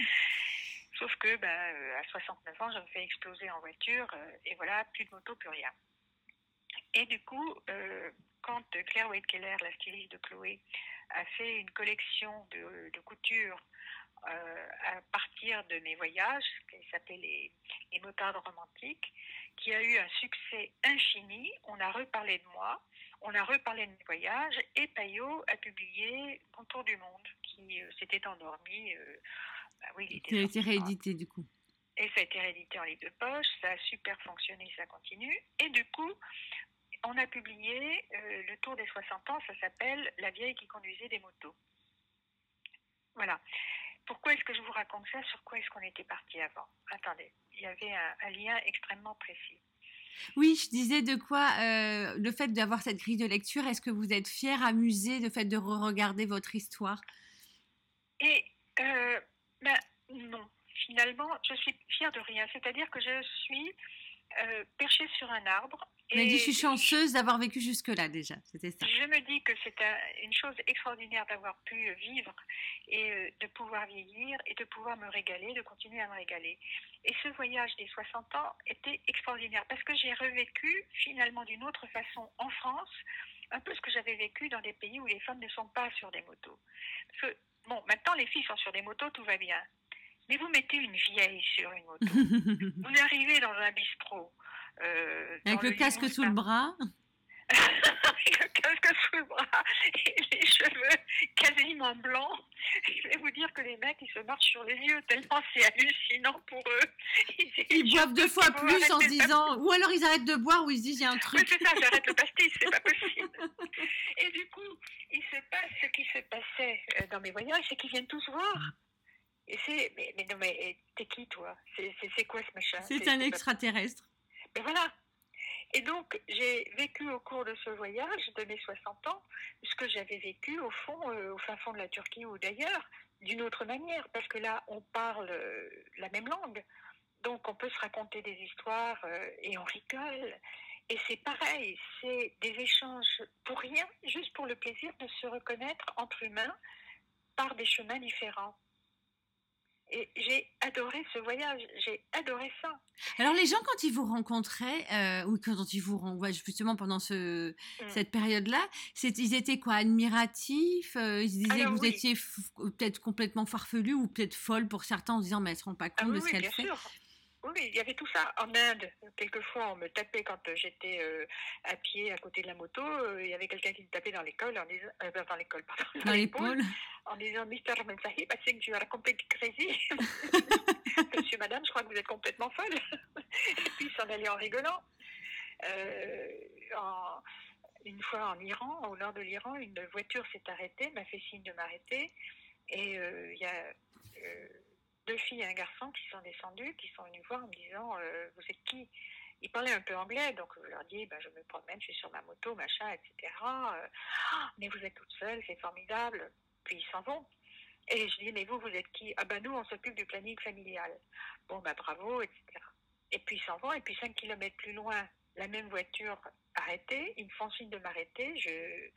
Sauf que ben, à 69 ans, je me fais exploser en voiture et voilà, plus de moto, plus rien. Et du coup, quand Claire White-Keller, la styliste de Chloé, a fait une collection de, de couture euh, à partir de mes voyages, qui s'appelait les, les motardes romantiques, qui a eu un succès infini. On a reparlé de moi, on a reparlé de mes voyages, et Payot a publié Mon tour du monde, qui euh, s'était endormi. Euh, bah oui, il était a été réédité du coup. Et ça a été réédité en livre de poche, ça a super fonctionné, ça continue. Et du coup, on a publié le tour des 60 ans, ça s'appelle La vieille qui conduisait des motos. Voilà. Pourquoi est-ce que je vous raconte ça? Sur quoi est-ce qu'on était parti avant? Attendez, il y avait un, lien extrêmement précis. Oui, je disais de quoi euh, le fait d'avoir cette grille de lecture, est-ce que vous êtes fier, amusé de fait de re-regarder votre histoire? Et euh, ben, non, finalement, je suis fière de rien. C'est-à-dire que je suis euh, perchée sur un arbre mais je suis chanceuse d'avoir vécu jusque-là déjà. C'était ça. Je me dis que c'est une chose extraordinaire d'avoir pu vivre et euh, de pouvoir vieillir et de pouvoir me régaler, de continuer à me régaler. Et ce voyage des 60 ans était extraordinaire parce que j'ai revécu finalement d'une autre façon en France un peu ce que j'avais vécu dans des pays où les femmes ne sont pas sur des motos. Parce que, bon, maintenant les filles sont sur des motos, tout va bien. Mais vous mettez une vieille sur une moto. vous arrivez dans un bistrot. Euh, Avec le, casque sous le bras Avec le casque sous le bras et les cheveux quasiment blancs. Je vais vous dire que les mecs, ils se marchent sur les yeux tellement c'est hallucinant pour eux. Ils, boivent deux fois plus en disant, ou alors ils arrêtent de boire ou ils se disent il y a un truc. Oui, c'est ça, j'arrête le pastis, c'est pas possible. Et du coup, il se passe ce qui se passait euh, dans mes voyages, c'est qu'ils viennent tous voir. Et c'est, mais, mais non, mais t'es qui toi? C'est quoi ce machin? C'est un extraterrestre. Et voilà. Et donc, j'ai vécu au cours de ce voyage de mes 60 ans ce que j'avais vécu au fond, euh, au fin fond de la Turquie ou d'ailleurs, d'une autre manière, parce que là, on parle euh, la même langue. Donc, on peut se raconter des histoires euh, et on rigole. Et c'est pareil, c'est des échanges pour rien, juste pour le plaisir de se reconnaître entre humains par des chemins différents. Et j'ai adoré ce voyage, j'ai adoré ça. Alors les gens quand ils vous rencontraient euh, ou quand ils vous renvoient justement pendant ce, mm. cette période-là, ils étaient quoi admiratifs euh, Ils disaient que vous étiez peut-être complètement farfelu ou peut-être folle pour certains en disant mais elles se rendent pas ah compte de ce qu'elle fait. Sûr. Oui, il y avait tout ça. En Inde, quelquefois, on me tapait quand j'étais euh, à pied à côté de la moto. Euh, il y avait quelqu'un qui me tapait dans l'école, en disant, euh, dans l'école, pardon, dans, l'épaule, en disant Mister Mensahib, I think you are completely crazy. Monsieur, Madame, je crois que vous êtes complètement folle. Et puis, s'en allait en rigolant. une fois en Iran, au nord de l'Iran, une voiture s'est arrêtée, m'a fait signe de m'arrêter. Et il y a deux filles et un garçon qui sont descendus, qui sont venus voir en me disant euh, Vous êtes qui? Ils parlaient un peu anglais, donc je leur dis ben, Je me promène, je suis sur ma moto, machin, etc. Euh, ah, mais vous êtes toute seule, c'est formidable. Puis ils s'en vont. Et je dis Mais vous, vous êtes qui? Ah ben nous, on s'occupe du planning familial. Bon, ben bravo, etc. Et puis ils s'en vont, et puis cinq kilomètres plus loin, la même voiture arrêtée, ils me font signe de m'arrêter. Je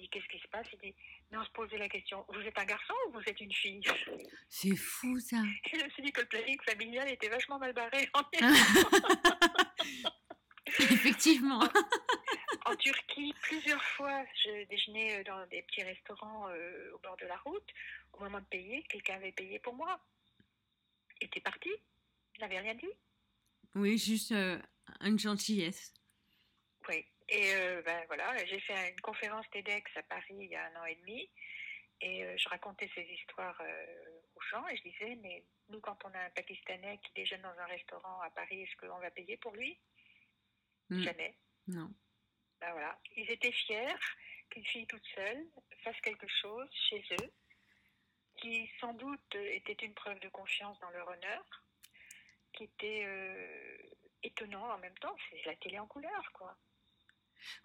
dis Qu'est-ce qui se passe? Il dit mais on se posait la question, vous êtes un garçon ou vous êtes une fille? C'est fou ça. je me suis dit que le planning familial était vachement mal barré en Effectivement. en Turquie, plusieurs fois, je déjeunais dans des petits restaurants euh, au bord de la route. Au moment de payer, quelqu'un avait payé pour moi. Il était parti, n'avait rien dit. Oui, juste euh, une gentillesse. Oui. Et euh, ben voilà, j'ai fait une conférence TEDx à Paris il y a un an et demi. Et euh, je racontais ces histoires euh, aux gens et je disais, mais nous, quand on a un Pakistanais qui déjeune dans un restaurant à Paris, est-ce qu'on va payer pour lui? Mm. Jamais. Non. Ben voilà. Ils étaient fiers qu'une fille toute seule fasse quelque chose chez eux, qui sans doute était une preuve de confiance dans leur honneur, qui était euh, étonnant en même temps. C'est la télé en couleur, quoi.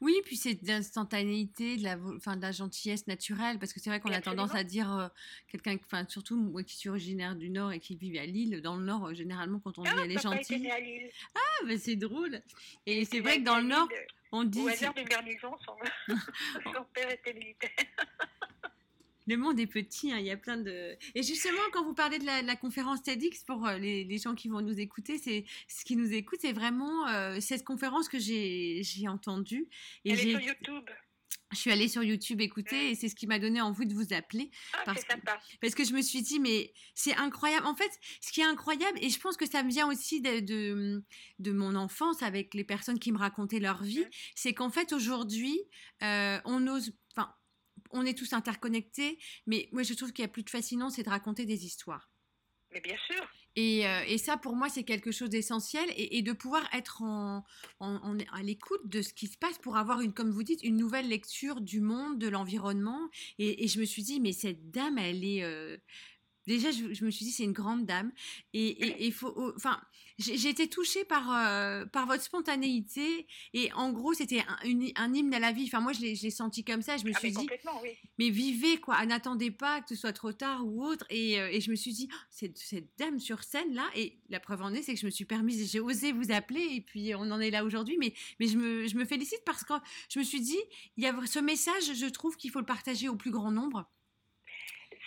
Oui, puis c'est de l'instantanéité, de la, enfin, de la gentillesse naturelle, parce que c'est vrai qu'on a tendance à dire euh, quelqu'un, enfin, surtout moi qui suis originaire du Nord et qui vit à Lille, dans le Nord, euh, généralement, quand on dit Ah, elle est gentille, né à Lille. ah, ben, c'est drôle. Et c'est vrai que dans le Nord, Lille. on dit Au hasard d'une garnison, son, son père était militaire. Le monde est petit, hein, il y a plein de. Et justement, quand vous parlez de la, de la conférence TEDx, pour euh, les, les gens qui vont nous écouter, c'est ce qui nous écoute, c'est vraiment euh, cette conférence que j'ai entendue. Et Elle est sur YouTube. je suis allée sur YouTube écouter, et c'est ce qui m'a donné envie de vous appeler. Ah, Parce que- sympa. Parce que je me suis dit, mais c'est incroyable. En fait, ce qui est incroyable, et je pense que ça me vient aussi de, de, de mon enfance avec les personnes qui me racontaient leur vie, Mhm. c'est qu'en fait, aujourd'hui, euh, on ose. On est tous interconnectés, mais moi, je trouve qu'il y a plus de fascinant, c'est de raconter des histoires. Mais bien sûr. Et, euh, et ça, pour moi, c'est quelque chose d'essentiel et, et de pouvoir être en, en- en- à l'écoute de ce qui se passe pour avoir, une, comme vous dites, une nouvelle lecture du monde, de l'environnement. Et, et je me suis dit, mais cette dame, elle est... euh, Déjà, je, je me suis dit, c'est une grande dame. Et il faut... Enfin, j'ai été touchée par, euh, par votre spontanéité. Et en gros, c'était un, une- un hymne à la vie. Enfin, moi, je l'ai senti comme ça. Je me Ah, suis mais dit, oui. mais vivez quoi, n'attendez pas que ce soit trop tard ou autre. Et, euh, et je me suis dit, Oh, cette, cette dame sur scène là, et la preuve en est, c'est que je me suis permise, j'ai osé vous appeler, et puis on en est là aujourd'hui. Mais, mais je, me, je me félicite parce que je me suis dit, il y a ce message, je trouve qu'il faut le partager au plus grand nombre.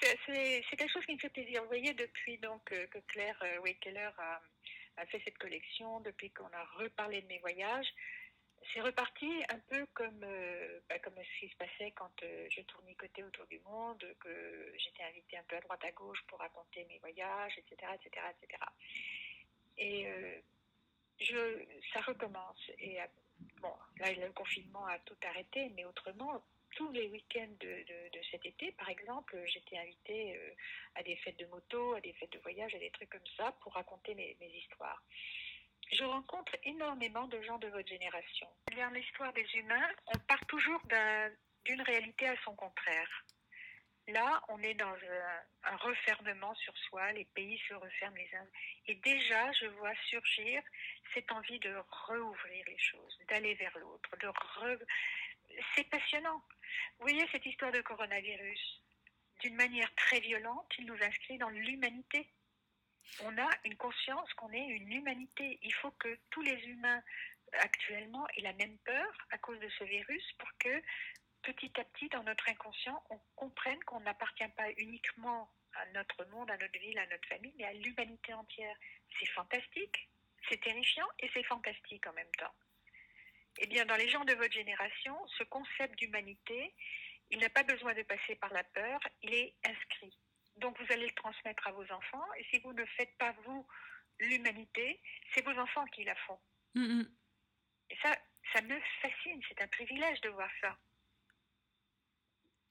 C'est- quelque chose qui me fait plaisir. Vous voyez, depuis donc euh, que Claire euh, Wakeler a, fait cette collection, depuis qu'on a reparlé de mes voyages, c'est reparti un peu comme, euh, bah, comme ce qui se passait quand euh, je tournicotais autour du monde, que j'étais invitée un peu à droite à gauche pour raconter mes voyages, etc., etc., etc. Et je, ça recommence. Et bon, là, le confinement a tout arrêté, mais autrement, tous les week-ends de, de- cet été, par exemple, j'étais invitée euh, à des fêtes de moto, à des fêtes de voyage, à des trucs comme ça pour raconter mes, histoires. Je rencontre énormément de gens de votre génération. Dans l'histoire des humains, on part toujours d'un- d'une réalité à son contraire. Là, on est dans un, refermement sur soi, les pays se referment les uns. Et déjà, je vois surgir cette envie de rouvrir les choses, d'aller vers l'autre. C'est passionnant. Vous voyez cette histoire de coronavirus D'une manière très violente, il nous inscrit dans l'humanité. On a une conscience qu'on est une humanité. Il faut que tous les humains actuellement aient la même peur à cause de ce virus pour que petit à petit, dans notre inconscient, on comprenne qu'on n'appartient pas uniquement à notre monde, à notre ville, à notre famille, mais à l'humanité entière. C'est fantastique, c'est terrifiant et c'est fantastique en même temps. Eh bien, dans les gens de votre génération, ce concept d'humanité, il n'a pas besoin de passer par la peur, il est inscrit. Donc, vous allez le transmettre à vos enfants, et si vous ne faites pas, vous, l'humanité, c'est vos enfants qui la font. Mm, mm. Et ça, ça me fascine, c'est un privilège de voir ça.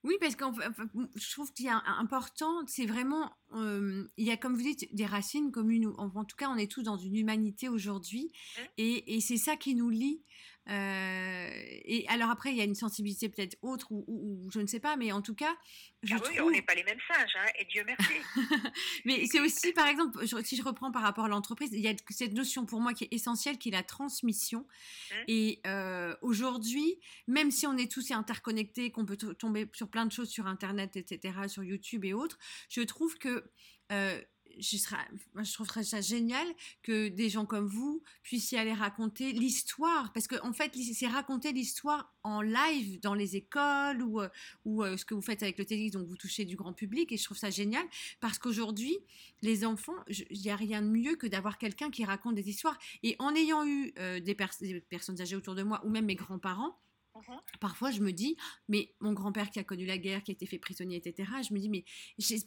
Oui, parce enfin, je trouve qu'il y a un important, c'est vraiment, euh, il y a comme vous dites des racines communes. En, en tout cas, on est tous dans une humanité aujourd'hui, et, et c'est ça qui nous lie. Euh, et alors après, il y a une sensibilité peut-être autre ou, ou- ou je ne sais pas, mais en tout cas, je ah oui, on n'est pas les mêmes singes, hein, et Dieu merci. Mais c'est aussi, par exemple, je- si je reprends par rapport à l'entreprise, il y a cette notion pour moi qui est essentielle, qui est la transmission. Hein Et euh, aujourd'hui, même si on est tous interconnectés, qu'on peut to- tomber sur plein de choses sur Internet, etc., sur YouTube et autres, je trouve que euh, je, serais, moi, je trouverais ça génial que des gens comme vous puissiez aller raconter l'histoire. Parce qu'en en fait, c'est raconter l'histoire en live dans les écoles ou, euh, ou euh, ce que vous faites avec le TEDx, donc vous touchez du grand public. Et je trouve ça génial parce qu'aujourd'hui, les enfants, il n'y a rien de mieux que d'avoir quelqu'un qui raconte des histoires. Et en ayant eu euh, des, pers- des personnes âgées autour de moi ou même mes grands-parents, Mhm. Parfois, je me dis, mais mon grand-père qui a connu la guerre, qui a été fait prisonnier, etc., je me dis, mais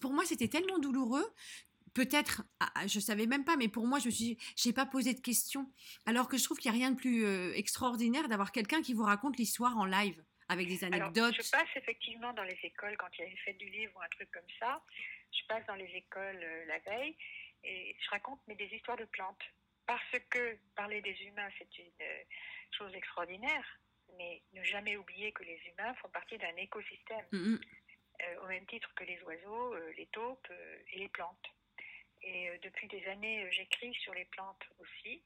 pour moi, c'était tellement douloureux. Peut-être, ah, ah, je savais même pas, mais pour moi, je me suis, j'ai pas posé de questions. Alors que je trouve qu'il n'y a rien de plus euh, extraordinaire d'avoir quelqu'un qui vous raconte l'histoire en live. avec des anecdotes. je passe effectivement dans les écoles quand il y a une fête du livre ou un truc comme ça. Je passe dans les écoles la veille et je raconte mais des histoires de plantes. Parce que parler des humains, c'est une chose extraordinaire, mais ne jamais oublier que les humains font partie d'un écosystème, mm, mm. au même titre que les oiseaux, les taupes et les plantes. Et depuis des années, j'écris sur les plantes aussi.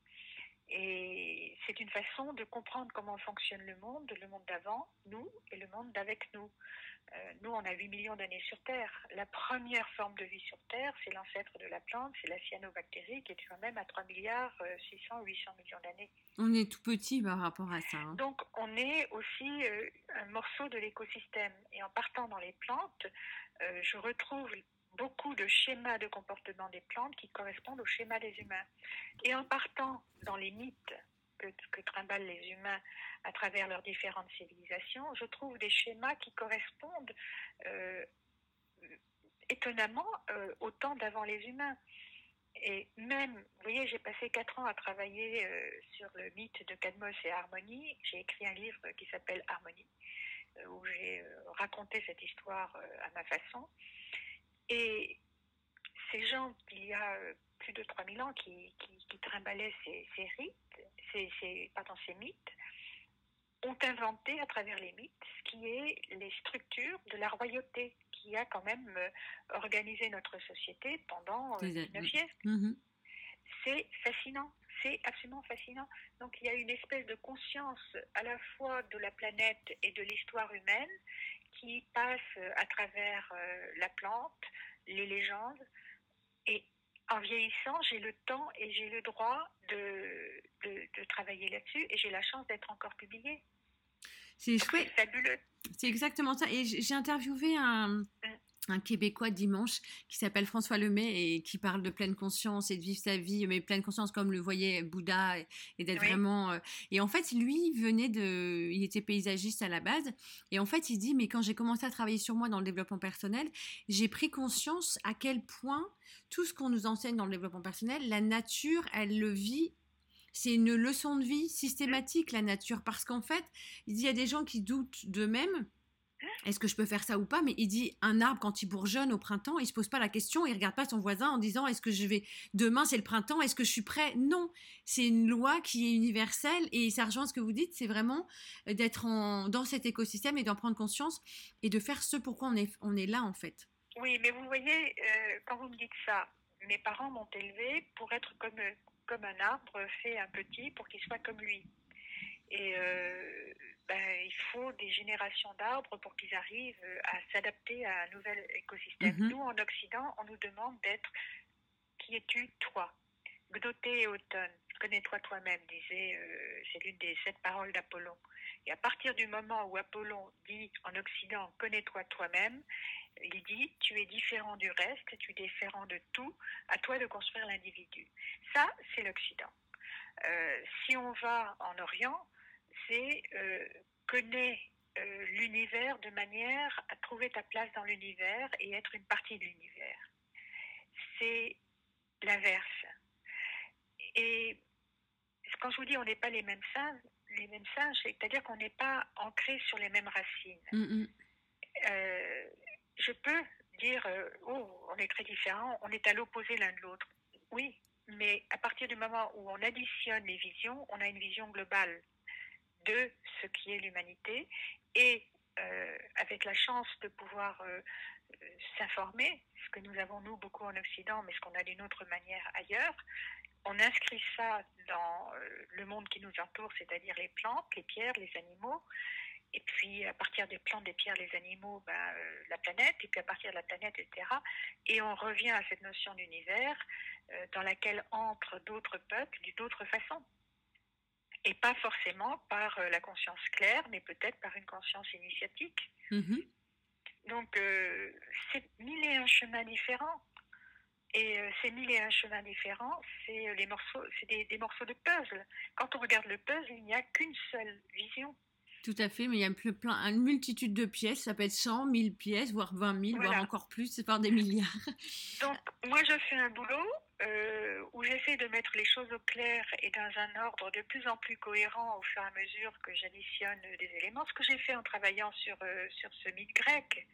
Et c'est une façon de comprendre comment fonctionne le monde, le monde d'avant, nous, et le monde d'avec nous. Euh, nous, on a 8 millions d'années sur Terre. La première forme de vie sur Terre, c'est l'ancêtre de la plante, c'est la cyanobactérie, qui est quand même à 3 milliards 600 euh, 800 millions d'années. On est tout petit par rapport à ça. Hein. Donc, on est aussi euh, un morceau de l'écosystème. Et en partant dans les plantes, je retrouve beaucoup de schémas de comportement des plantes qui correspondent au schéma des humains. Et en partant dans les mythes que, que trimballent les humains à travers leurs différentes civilisations, je trouve des schémas qui correspondent euh, étonnamment euh, au temps d'avant les humains. Et même, vous voyez, j'ai passé quatre ans à travailler euh, sur le mythe de Cadmos et Harmonie. J'ai écrit un livre qui s'appelle Harmonie, où j'ai raconté cette histoire à ma façon. Et ces gens, il y a euh, plus de 3000 ans, qui, qui, trimballaient ces, rites, ces, ces, pardon, ces mythes, ont inventé à travers les mythes ce qui est les structures de la royauté qui a quand même euh, organisé notre société pendant le 19 siècle. C'est fascinant, c'est absolument fascinant. Donc il y a une espèce de conscience à la fois de la planète et de l'histoire humaine qui passe à travers la plante, les légendes. Et en vieillissant, j'ai le temps et j'ai le droit de, de, travailler là-dessus et j'ai la chance d'être encore publiée. C'est chouette. fabuleux. C'est exactement ça. Et j'ai interviewé un, mm un Québécois dimanche qui s'appelle François Lemay et qui parle de pleine conscience et de vivre sa vie, mais pleine conscience comme le voyait Bouddha et, d'être vraiment. Euh, et en fait, lui venait de, il était paysagiste à la base et en fait, il dit mais quand j'ai commencé à travailler sur moi dans le développement personnel, j'ai pris conscience à quel point tout ce qu'on nous enseigne dans le développement personnel, la nature, elle le vit c'est une leçon de vie systématique, la nature, parce qu'en fait, il y a des gens qui doutent d'eux-mêmes est-ce que je peux faire ça ou pas? Mais il dit un arbre quand il bourgeonne au printemps, il se pose pas la question, il regarde pas son voisin en disant est-ce que je vais demain c'est le printemps, est-ce que je suis prêt? Non, c'est une loi qui est universelle et ça rejoint ce que vous dites, c'est vraiment euh, d'être dans cet écosystème et d'en prendre conscience et de faire ce pourquoi on est on est là en fait. Oui, mais vous voyez euh, quand vous me dites ça, mes parents m'ont élevé pour être comme comme un arbre fait un petit pour qu'il soit comme lui. Et euh, ben, il faut des générations d'arbres pour qu'ils arrivent à s'adapter à un nouvel écosystème. Mhm. Nous, en Occident, on nous demande d'être qui es-tu, toi? Gdoté et automne, connais-toi toi-même, disait, euh, c'est l'une des sept paroles d'Apollon. Et à partir du moment où Apollon dit en Occident, connais-toi toi-même, il dit, tu es différent du reste, tu es différent de tout, à toi de construire l'individu. Ça, c'est l'Occident. Euh, si on va en Orient, c'est euh, connais euh, l'univers de manière à trouver ta place dans l'univers et être une partie de l'univers. C'est l'inverse. Et quand je vous dis on n'est pas les mêmes singes, les mêmes singes, c'est-à-dire qu'on n'est pas ancré sur les mêmes racines. Mm, mm. Euh, je peux dire, oh, on est très différents, on est à l'opposé l'un de l'autre. Oui, mais à partir du moment où on additionne les visions, on a une vision globale de ce qui est l'humanité et euh, avec la chance de pouvoir euh, euh, s'informer, ce que nous avons nous beaucoup en Occident, mais ce qu'on a d'une autre manière ailleurs, on inscrit ça dans le monde qui nous entoure, c'est-à-dire les plantes, les pierres, les animaux, et puis à partir des plantes, des pierres, les animaux, ben, la planète, et puis à partir de la planète, etc. Et on revient à cette notion d'univers dans laquelle entrent d'autres peuples d'une autre façon et pas forcément par euh, la conscience claire, mais peut-être par une conscience initiatique. Mm-hmm. Donc, euh, c'est mille et un chemins différents. Et euh, ces mille et un chemins différents, c'est les morceaux, c'est des, morceaux de puzzle. Quand on regarde le puzzle, il n'y a qu'une seule vision. Tout à fait, mais il y a plein, une multitude de pièces. Ça peut être 100, 1000 pièces, voire 20 000, voire encore plus. C'est par des milliards. Donc, moi, je fais un boulot où j'essaie de mettre les choses au clair et dans un ordre de plus en plus cohérent au fur et à mesure que j'additionne des éléments. Ce que j'ai fait en travaillant sur, euh, sur ce mythe grec,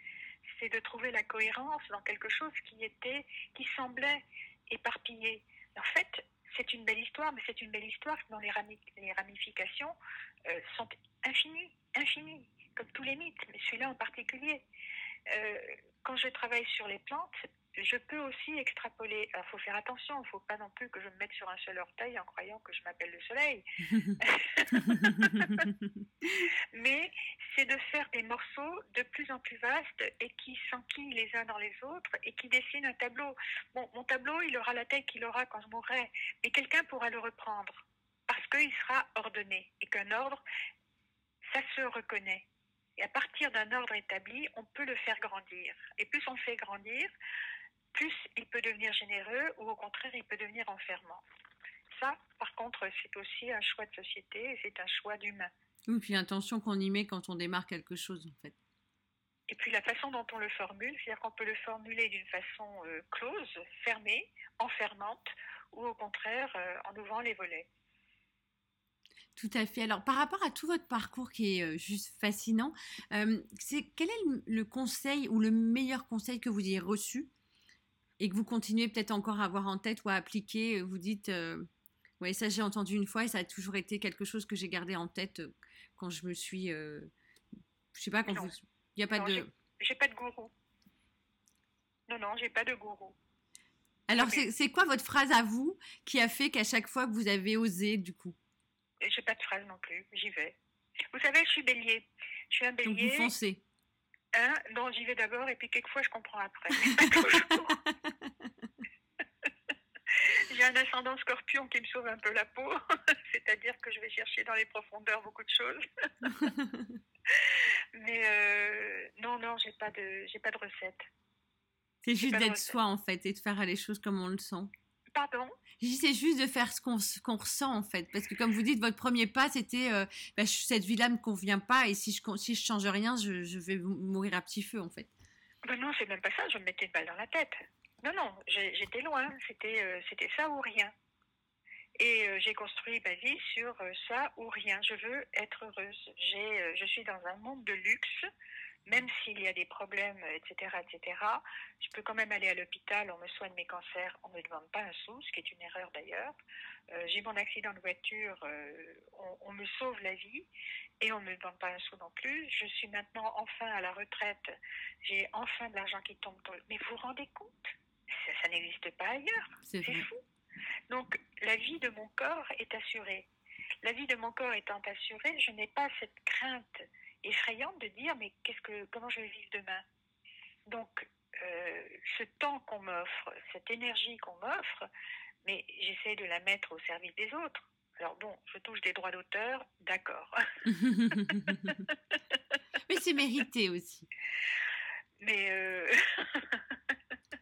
c'est de trouver la cohérence dans quelque chose qui était, qui semblait éparpillé. En fait, c'est une belle histoire, mais c'est une belle histoire dont les, ramifications euh, sont infinies, infinies, comme tous les mythes, mais celui-là en particulier. Euh, quand je travaille sur les plantes, je peux aussi extrapoler. Il faut faire attention, il ne faut pas non plus que je me mette sur un seul orteil en croyant que je m'appelle le soleil. Mais c'est de faire des morceaux de plus en plus vastes et qui s'enquillent les uns dans les autres et qui dessinent un tableau. Bon, mon tableau, il aura la taille qu'il aura quand je mourrai, mais quelqu'un pourra le reprendre parce qu'il sera ordonné et qu'un ordre, ça se reconnaît. Et à partir d'un ordre établi, on peut le faire grandir. Et plus on fait grandir, plus il peut devenir généreux ou au contraire, il peut devenir enfermant. Ça, par contre, c'est aussi un choix de société et c'est un choix d'humain. Oui, puis l'intention qu'on y met quand on démarre quelque chose, en fait. Et puis la façon dont on le formule, c'est-à-dire qu'on peut le formuler d'une façon euh, close, fermée, enfermante, ou au contraire euh, en ouvrant les volets. Tout à fait. Alors, par rapport à tout votre parcours qui est euh, juste fascinant, c'est quel est le, conseil ou le meilleur conseil que vous ayez reçu et que vous continuez peut-être encore à avoir en tête ou à appliquer Vous dites, euh, oui, ça j'ai entendu une fois et ça a toujours été quelque chose que j'ai gardé en tête quand je me suis, je sais pas quand vous, il n'y a pas de, j'ai pas de gourou. Non, non, j'ai pas de gourou. Alors, c'est quoi votre phrase à vous qui a fait qu'à chaque fois que vous avez osé, du coup? J'ai pas de phrase non plus, j'y vais. Vous savez, je suis bélier. Je suis un bélier. Donc vous foncez. Hein? Non, j'y vais d'abord et puis quelquefois je comprends après. J'ai un ascendant scorpion qui me sauve un peu la peau, c'est-à-dire que je vais chercher dans les profondeurs beaucoup de choses. Mais euh, non, non, j'ai pas de, j'ai pas de recette. C'est juste d'être soi en fait et de faire les choses comme on le sent. Pardon? C'est juste de faire ce qu'on ressent en fait. Parce que comme vous dites, votre premier pas, c'était euh, bah, cette vie-là ne me convient pas et si je, si je change rien, je, vais mourir à petit feu en fait. Ben non, c'est même pas ça, je me mettais une balle dans la tête. Non, non, j'étais loin, c'était euh, c'était ça ou rien. Et euh, j'ai construit ma vie sur ça ou rien. Je veux être heureuse. je suis dans un monde de luxe même s'il y a des problèmes, etc., etc., je peux quand même aller à l'hôpital, on me soigne mes cancers, on ne me demande pas un sou, ce qui est une erreur d'ailleurs. Euh, j'ai mon accident de voiture, euh, on, me sauve la vie et on ne me demande pas un sou non plus. Je suis maintenant enfin à la retraite, j'ai enfin de l'argent qui tombe. Mais vous vous rendez compte? Ça, n'existe pas ailleurs. C'est fou. Donc la vie de mon corps est assurée. La vie de mon corps étant assurée, je n'ai pas cette crainte effrayante de dire mais qu'est-ce que comment je vais vivre demain? Donc euh, ce temps qu'on m'offre cette énergie qu'on m'offre mais j'essaie de la mettre au service des autres. Alors bon je touche des droits d'auteur d'accord. Mais c'est mérité aussi. Mais euh,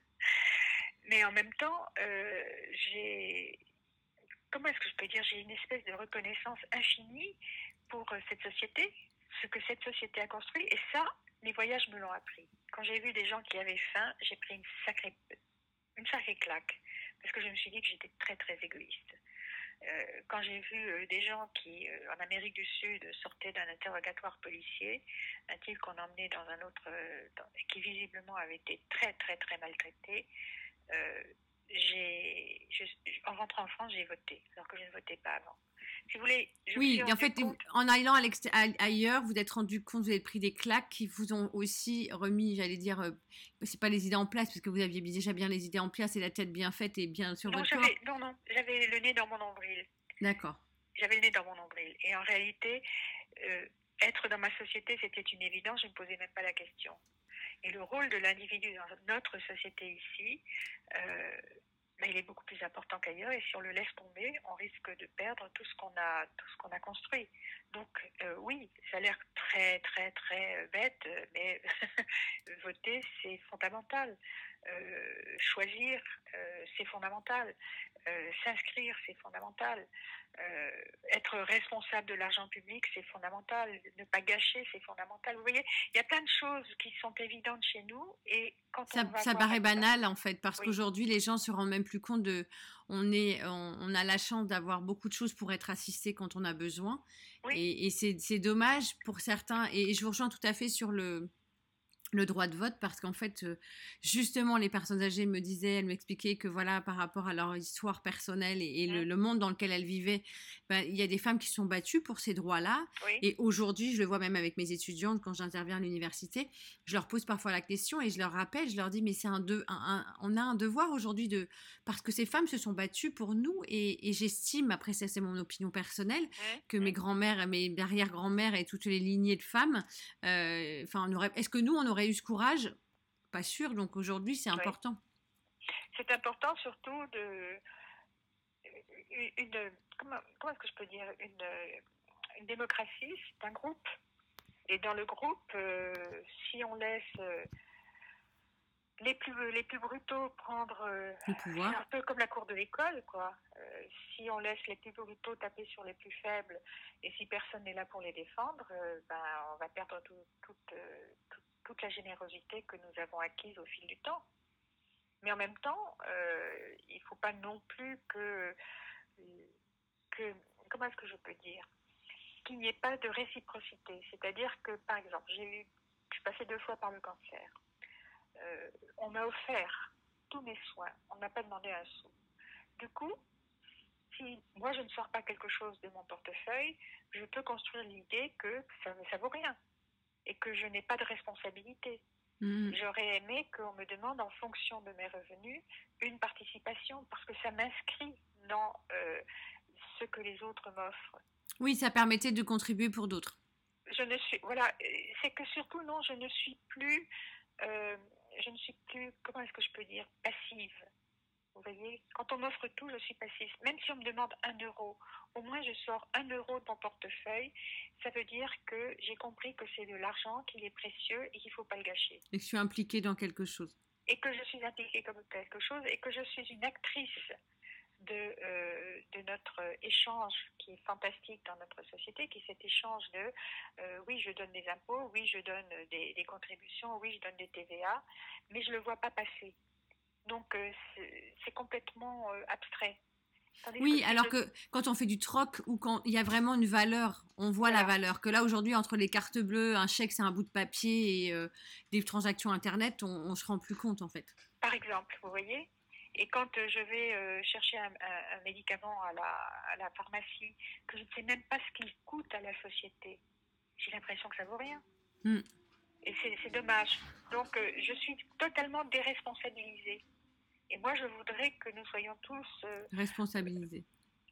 mais en même temps euh, j'ai comment est-ce que je peux dire? J'ai une espèce de reconnaissance infinie pour cette société ce que cette société a construit. Et ça, les voyages me l'ont appris. Quand j'ai vu des gens qui avaient faim, j'ai pris une sacrée, une sacrée claque. Parce que je me suis dit que j'étais très, très égoïste. Euh, quand j'ai vu euh, des gens qui, euh, en Amérique du Sud, sortaient d'un interrogatoire policier, un type qu'on emmenait dans un autre, qui visiblement avait été très, très, très maltraité, en rentrant en France, j'ai voté, alors que je ne votais pas avant oui, en fait, en allant ailleurs, vous êtes rendu compte, vous avez pris des claques qui vous ont aussi remis, j'allais dire, euh, c'est pas les idées en place, parce que vous aviez déjà bien les idées en place et la tête bien faite et bien sur non, votre corps. Non, non, j'avais le nez dans mon nombril. D'accord. J'avais le nez dans mon nombril. Et en réalité, euh, être dans ma société, c'était une évidence, je ne me posais même pas la question. Et le rôle de l'individu dans notre société ici, euh, mais il est beaucoup plus important qu'ailleurs et si on le laisse tomber, on risque de perdre tout ce qu'on a, tout ce qu'on a construit. Donc euh, oui, ça a l'air très très très bête, mais voter, c'est fondamental. Choisir, c'est fondamental. S'inscrire, c'est fondamental. être responsable de l'argent public, c'est fondamental. Ne pas gâcher, c'est fondamental. Vous voyez, il y a plein de choses qui sont évidentes chez nous et quand ça, on va ça paraît banal en fait parce Oui. qu'aujourd'hui les gens se rendent même plus compte de on est on, on a la chance d'avoir beaucoup de choses pour être assisté quand on a besoin Oui. et, et c'est c'est dommage pour certains et je vous rejoins tout à fait sur le le droit de vote parce qu'en fait euh, justement les personnes âgées me disaient elles m'expliquaient que voilà par rapport à leur histoire personnelle et, et le, le monde dans lequel elles vivaient ben, il y a des femmes qui se sont battues pour ces droits là Oui. et aujourd'hui, je le vois même avec mes étudiantes quand j'interviens à l'université, je leur pose parfois la question et je leur rappelle, je leur dis mais c'est un, de, un- un- on a un devoir aujourd'hui de parce que ces femmes se sont battues pour nous et, et j'estime, après ça c'est mon opinion personnelle, Hein, que mes grands-mères, mes arrière-grand-mères et toutes les lignées de femmes, euh, enfin on aurait, est-ce que nous on aurait eu ce courage Pas sûr. Donc aujourd'hui c'est Oui. important. C'est important surtout de une, une- comment, comment est-ce que je peux dire? Une, une démocratie, c'est un groupe. Et dans le groupe, euh, si on laisse euh, les plus les plus brutaux prendre euh, Le c'est pouvoir. un peu comme la cour de l'école, quoi. Euh, si on laisse les plus brutaux taper sur les plus faibles et si personne n'est là pour les défendre, ben, on va perdre tout- tout- toute la générosité que nous avons acquise au fil du temps. Mais en même temps, euh, il ne faut pas non plus que, que comment est-ce que je peux dire? Qu'il n'y ait pas de réciprocité. C'est-à-dire que, par exemple, j'ai eu, je suis passée deux fois par le cancer. Euh, on m'a offert tous mes soins. On n'a pas demandé un sou. Du coup, si moi je ne sors pas quelque chose de mon portefeuille, je peux construire l'idée que ça ne vaut rien et que je n'ai pas de responsabilité. Mhm. J'aurais aimé qu'on me demande en fonction de mes revenus une participation parce que ça m'inscrit dans euh, ce que les autres m'offrent. Oui, ça permettait de contribuer pour d'autres. Je ne suis voilà, c'est que surtout non, je ne suis plus, euh, je ne suis plus, comment est-ce que je peux dire, passive. Vous voyez, quand on m'offre tout, je suis passive. Même si on me demande un euro, au moins je sors un euro de mon portefeuille. Ça veut dire que j'ai compris que c'est de l'argent, qu'il est précieux et qu'il ne faut pas le gâcher. Et que je suis impliquée dans quelque chose. et que je suis impliquée comme quelque chose et que je suis une actrice de, euh, de notre échange qui est fantastique dans notre société, qui est cet échange de euh, oui, je donne des impôts, oui, je donne des, des contributions, oui, je donne des TVA, mais je ne le vois pas passer. Donc, euh, c'est complètement euh, abstrait. Tandis Oui, alors que quand on fait du troc ou quand il y a vraiment une valeur, on voit la valeur. Que là, aujourd'hui, entre les cartes bleues, un chèque, c'est un bout de papier et euh, des transactions Internet, on, on se rend plus compte, en fait. Par exemple, vous voyez Et quand euh, je vais euh, chercher un, un- un médicament à la, à la pharmacie, que je ne sais même pas ce qu'il coûte à la société, j'ai l'impression que ça vaut rien. Mm. Et c'est dommage. Donc, je suis totalement déresponsabilisée. Et moi, je voudrais que nous soyons tous euh, Responsabilisé.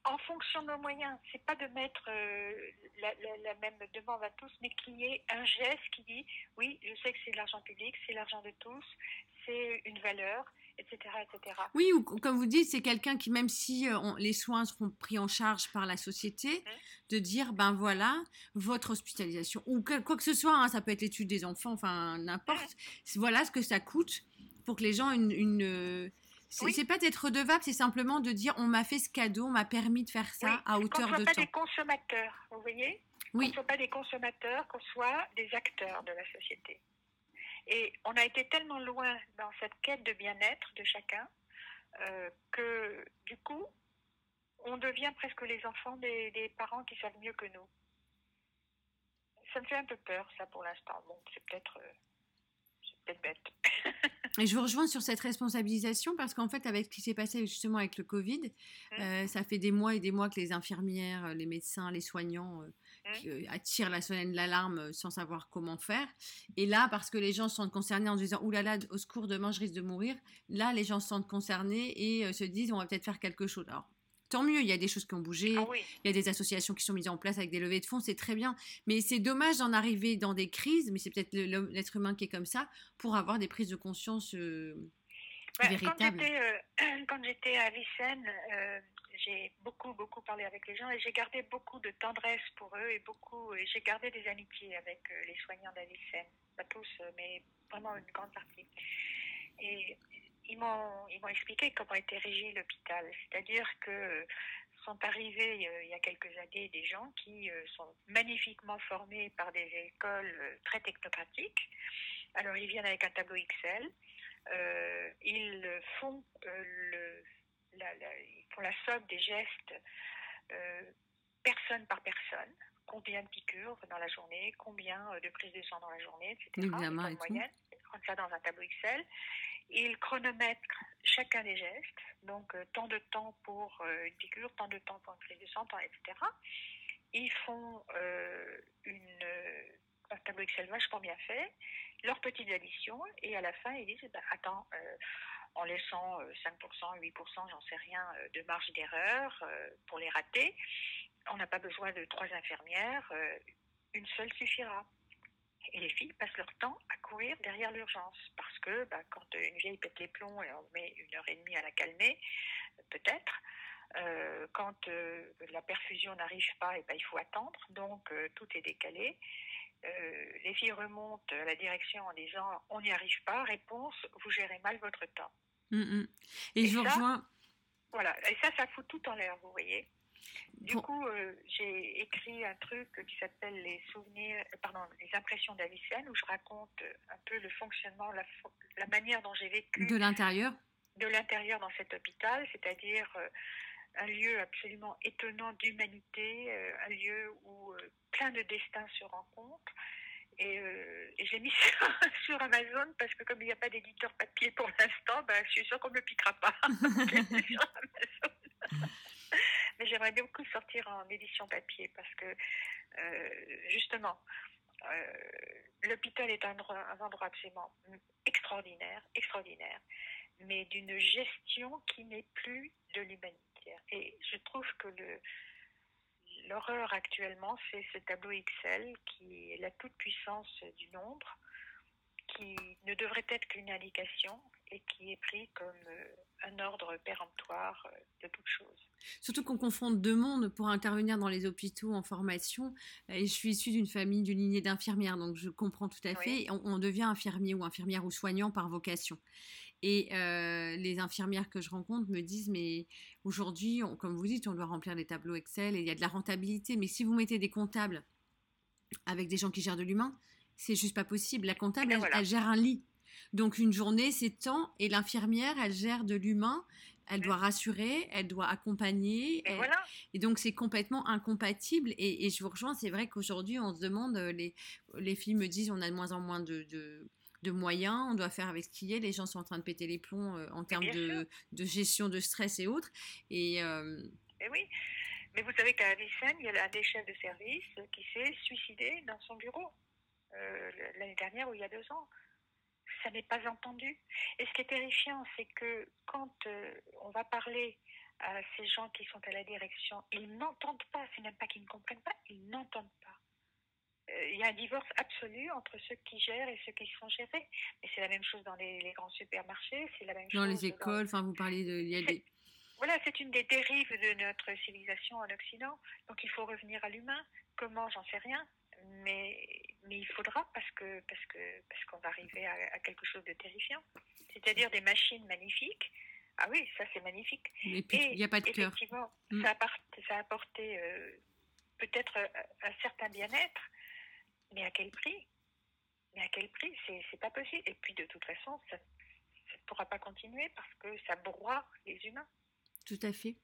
en fonction de nos moyens. C'est pas de mettre euh, la, la- la même demande à tous, mais qu'il y ait un geste qui dit oui, je sais que c'est de l'argent public, c'est l'argent de tous, c'est une valeur, etc., etc. Oui, ou comme vous dites, c'est quelqu'un qui, même si euh, on- les soins seront pris en charge par la société, de dire, ben voilà, votre hospitalisation, ou que- quoi que ce soit, hein, ça peut être l'étude des enfants, enfin n'importe, c'est- voilà ce que ça coûte pour que les gens une... une, c'est Oui. pas d'être redevable, c'est simplement de dire, on m'a fait ce cadeau, on m'a permis de faire ça Oui, à Qu'on hauteur ne soit de pas temps. des consommateurs, vous voyez? Qu'on Oui. ne soit pas des consommateurs, qu'on soit des acteurs de la société. Et on a été tellement loin dans cette quête de bien-être de chacun euh, que du coup, on devient presque les enfants des, des parents qui savent mieux que nous. Ça me fait un peu peur, ça, pour l'instant. Bon, c'est peut-être euh, bête. Et je vous rejoins sur cette responsabilisation parce qu'en fait, avec ce qui s'est passé justement avec le Covid, Mm. euh, ça fait des mois et des mois que les infirmières, euh, les médecins, les soignants euh, Mm. qui, euh, attirent la sonnette d'alarme sans savoir comment faire. Et là, parce que les gens se sentent concernés en se disant Ouh là là, au secours, demain je risque de mourir, là, les gens se sentent concernés et se disent On va peut-être faire quelque chose. Alors, tant mieux, il y a des choses qui ont bougé, Ah oui, il y a des associations qui sont mises en place avec des levées de fonds, c'est très bien. Mais c'est dommage d'en arriver dans des crises, mais c'est peut-être l'être humain qui est comme ça, pour avoir des prises de conscience euh, Bah, quand véritables. j'étais euh, quand j'étais à Vicenne, euh, j'ai beaucoup, beaucoup parlé avec les gens et j'ai gardé beaucoup de tendresse pour eux et beaucoup, j'ai gardé des amitiés avec les soignants d'Avicenne. Pas tous, mais vraiment une grande partie. Et ils m'ont, ils m'ont expliqué comment était régi l'hôpital. C'est-à-dire que sont arrivés il y a quelques années des gens qui sont magnifiquement formés par des écoles très technocratiques. Alors ils viennent avec un tableau Excel, euh, ils font euh, le, la, ils font la somme des gestes euh, personne par personne. Combien de piqûres dans la journée, combien de prises de sang dans la journée, etc. Et moyenne. Ça dans un tableau Excel. Ils chronomètrent chacun des gestes, donc tant de temps pour une piqûre, tant de temps pour une prise de sang, etc. Ils font une, un tableau Excel vachement bien fait leurs petites additions et à la fin ils disent ben, attends euh, en laissant 5%, euh, 8%, j'en sais rien, euh, de marge d'erreur pour les rater, on n'a pas besoin de trois infirmières, une seule suffira. Et les filles passent leur temps à courir derrière l'urgence parce que bah, quand une vieille pète les plombs et on met une heure et demie à la calmer, peut-être. quand la perfusion n'arrive pas, et eh ben, il faut attendre, donc tout est décalé. Euh, les filles remontent à la direction en disant on n'y arrive pas, réponse vous gérez mal votre temps. Mm, mm. Et, je rejoins. Voilà, et ça, ça fout tout en l'air, vous voyez. Du coup, euh, j'ai écrit un truc qui s'appelle les souvenirs, euh, pardon, les impressions d'Avicenne, où je raconte un peu le fonctionnement, la, la manière dont j'ai vécu. De l'intérieur? De l'intérieur dans cet hôpital, c'est-à-dire un lieu absolument étonnant d'humanité, un lieu où plein de destins se rencontrent. Et, euh, j'ai mis sur, Amazon parce que comme il n'y a pas d'éditeur papier pour l'instant, ben, je suis sûre qu'on ne me piquera pas. Mais j'aimerais beaucoup sortir en édition papier parce que euh, justement, euh, l'hôpital est un, un endroit absolument extraordinaire, extraordinaire, mais d'une gestion qui n'est plus de l'humanitaire. Et je trouve que le, l'horreur actuellement, c'est ce tableau Excel qui est la toute-puissance du nombre, qui ne devrait être qu'une indication et qui est pris comme euh, un ordre péremptoire euh, de toute chose. Surtout qu'on confronte deux mondes pour intervenir dans les hôpitaux en formation. Et je suis issue d'une famille, d'une lignée d'infirmières, donc je comprends tout à fait. on, devient infirmier ou infirmière ou soignant par vocation. Et euh, les infirmières que je rencontre me disent, mais aujourd'hui, comme vous dites, on doit remplir des tableaux Excel et il y a de la rentabilité. Mais si vous mettez des comptables avec des gens qui gèrent de l'humain, c'est juste pas possible. La comptable, eh ben elle, gère un lit. Donc une journée, c'est temps, et l'infirmière, elle gère de l'humain, elle doit rassurer, elle doit accompagner. Et, voilà. et donc c'est complètement incompatible. Et, je vous rejoins, c'est vrai qu'aujourd'hui, on se demande, euh, les, les filles me disent, on a de moins en moins de, de moyens, on doit faire avec ce qui est. Les gens sont en train de péter les plombs euh, en termes de, gestion de stress et autres. Et, euh, oui, mais vous savez qu'à Avicenne, il y a un des chefs de service qui s'est suicidé dans son bureau euh, l'année dernière ou il y a deux ans. Ça n'est pas entendu. Et ce qui est terrifiant, c'est que quand on va parler à ces gens qui sont à la direction, ils n'entendent pas, c'est même pas qu'ils ne comprennent pas, ils n'entendent pas. Euh, il y a un divorce absolu entre ceux qui gèrent et ceux qui sont gérés. Mais c'est la même chose dans les, grands supermarchés, c'est la même dans les écoles, enfin vous parlez de... Il y a des... Voilà, c'est une des dérives de notre civilisation en Occident. Donc il faut revenir à l'humain. Comment, j'en sais rien. Mais, mais il faudra parce que parce que parce qu'on va arriver à, quelque chose de terrifiant. C'est-à-dire des machines magnifiques. Ah oui, ça c'est magnifique. Et il n'y a pas de cœur. Effectivement, mm. ça, a, ça a apporté euh, peut-être un certain bien-être, mais à quel prix? Mais à quel prix? C'est pas possible. Et puis de toute façon, ça ne pourra pas continuer parce que ça broie les humains. Tout à fait.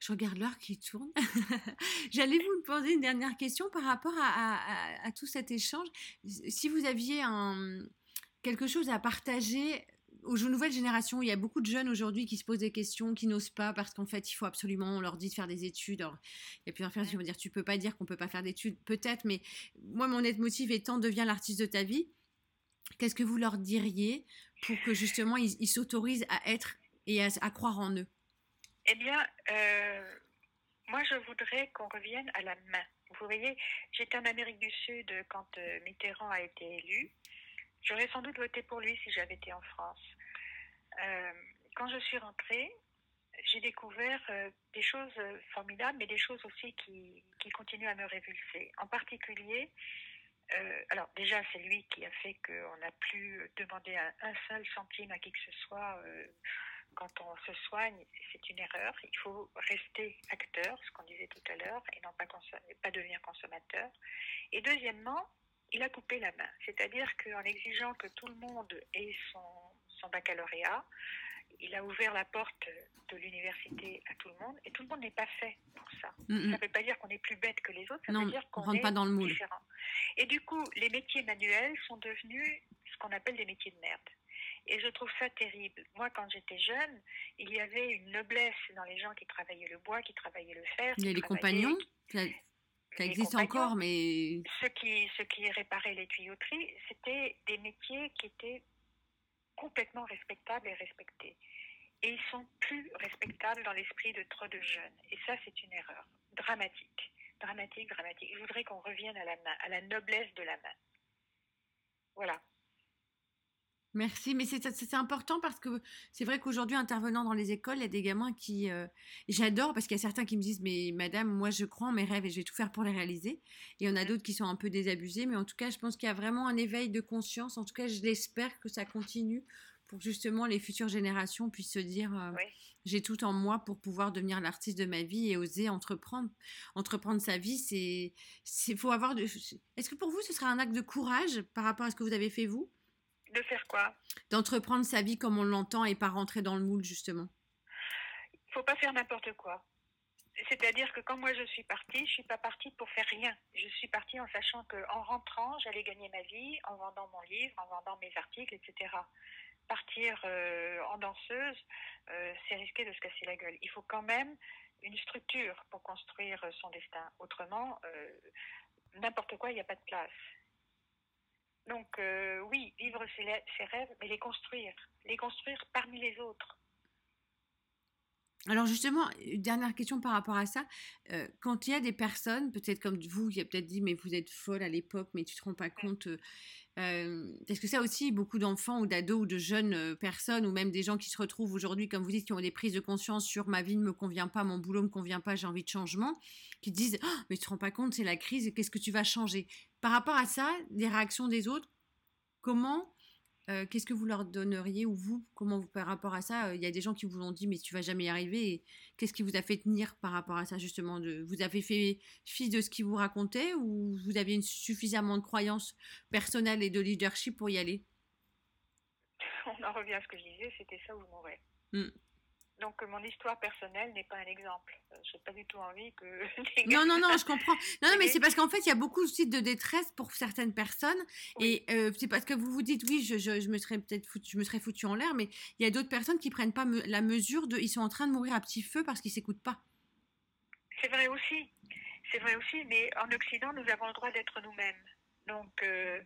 Je regarde l'heure qui tourne. J'allais vous poser une dernière question par rapport à, à, tout cet échange. Si vous aviez un, quelque chose à partager aux nouvelles générations, il y a beaucoup de jeunes aujourd'hui qui se posent des questions, qui n'osent pas parce qu'en fait, il faut absolument, on leur dit de faire des études. Alors, il y a plusieurs personnes qui vont dire, tu peux pas dire qu'on peut pas faire d'études, peut-être, mais moi, mon aide motive étant, deviens l'artiste de ta vie. Qu'est-ce que vous leur diriez pour que justement ils s'autorisent à être et à, croire en eux? Eh bien, euh, moi, je voudrais qu'on revienne à la main. Vous voyez, j'étais en Amérique du Sud quand euh, Mitterrand a été élu. J'aurais sans doute voté pour lui si j'avais été en France. Euh, quand je suis rentrée, j'ai découvert des choses formidables, mais des choses aussi qui, qui continuent à me révulser. En particulier, alors déjà, c'est lui qui a fait qu'on n'a plus demandé un, un, seul centime à qui que ce soit quand on se soigne, c'est une erreur. Il faut rester acteur, ce qu'on disait tout à l'heure, et non pas, pas devenir consommateur. Et deuxièmement, il a coupé la main. C'est-à-dire qu'en exigeant que tout le monde ait son, son baccalauréat, il a ouvert la porte de l'université à tout le monde, et tout le monde n'est pas fait pour ça. Ça ne veut pas dire qu'on est plus bête que les autres, ça veut dire qu'on est pas dans le moule. différent. Et du coup, les métiers manuels sont devenus ce qu'on appelle des métiers de merde. Et je trouve ça terrible. Moi, quand j'étais jeune, il y avait une noblesse dans les gens qui travaillaient le bois, qui travaillaient le fer. Il y a les compagnons ça, existe encore, mais... Ceux qui, ceux qui réparaient les tuyauteries, c'était des métiers qui étaient complètement respectables et respectés. Et ils sont plus respectables dans l'esprit de trop de jeunes. Et ça, c'est une erreur dramatique. Dramatique, dramatique. Je voudrais qu'on revienne à la main, à la noblesse de la main. Voilà. Merci, mais c'est important parce que c'est vrai qu'aujourd'hui, intervenant dans les écoles, il y a des gamins qui... Euh, j'adore parce qu'il y a certains qui me disent, mais madame, moi je crois en mes rêves et je vais tout faire pour les réaliser. Et il y en a d'autres qui sont un peu désabusés, mais en tout cas, je pense qu'il y a vraiment un éveil de conscience. En tout cas, je l'espère que ça continue pour justement les futures générations puissent se dire, euh, j'ai tout en moi pour pouvoir devenir l'artiste de ma vie et oser entreprendre. Entreprendre sa vie, c'est... faut avoir... De... Est-ce que pour vous, ce sera un acte de courage par rapport à ce que vous avez fait vous? De faire quoi? D'entreprendre sa vie comme on l'entend et pas rentrer dans le moule, justement. Il faut pas faire n'importe quoi. C'est-à-dire que quand moi je suis partie, je suis pas partie pour faire rien. Je suis partie en sachant qu'en rentrant, j'allais gagner ma vie en vendant mon livre, en vendant mes articles, etc. Partir euh, en danseuse, euh, c'est risquer de se casser la gueule. Il faut quand même une structure pour construire son destin. Autrement, euh, n'importe quoi, il n'y a pas de place. Donc euh, oui, vivre ses, rêves, mais les construire, les construire parmi les autres. Alors justement, dernière question par rapport à ça. Euh, quand il y a des personnes, peut-être comme vous, qui a peut-être dit mais vous êtes folle à l'époque, mais tu te rends pas compte. Euh, euh Est-ce que ça aussi, beaucoup d'enfants ou d'ados ou de jeunes personnes ou même des gens qui se retrouvent aujourd'hui, comme vous dites, qui ont des prises de conscience sur ma vie ne me convient pas, mon boulot ne me convient pas, j'ai envie de changement, qui disent oh, mais tu te rends pas compte, c'est la crise, qu'est-ce que tu vas changer? Par rapport à ça, des réactions des autres, comment euh, qu'est-ce que vous leur donneriez ou vous, comment vous par rapport à ça euh, Il y a des gens qui vous ont dit mais tu vas jamais y arriver. Qu'est-ce qui vous a fait tenir par rapport à ça justement de, Vous avez fait fi de ce qu'ils vous racontaient ou vous aviez une, suffisamment de croyances personnelles et de leadership pour y aller? On en revient à ce que je disais, c'était ça ou mourir. Hmm. Donc mon histoire personnelle n'est pas un exemple. Euh, je n'ai pas du tout envie que. non, non, non, je comprends. Non, non mais c'est parce qu'en fait, il y a beaucoup aussi de détresse pour certaines personnes. Et euh, c'est parce que vous vous dites, oui, je, je, me serais peut-être foutu, je me serais foutu en l'air, mais il y a d'autres personnes qui prennent pas la mesure de. Ils sont en train de mourir à petit feu parce qu'ils s'écoutent pas. C'est vrai aussi. C'est vrai aussi, mais en Occident, nous avons le droit d'être nous-mêmes. Donc, euh,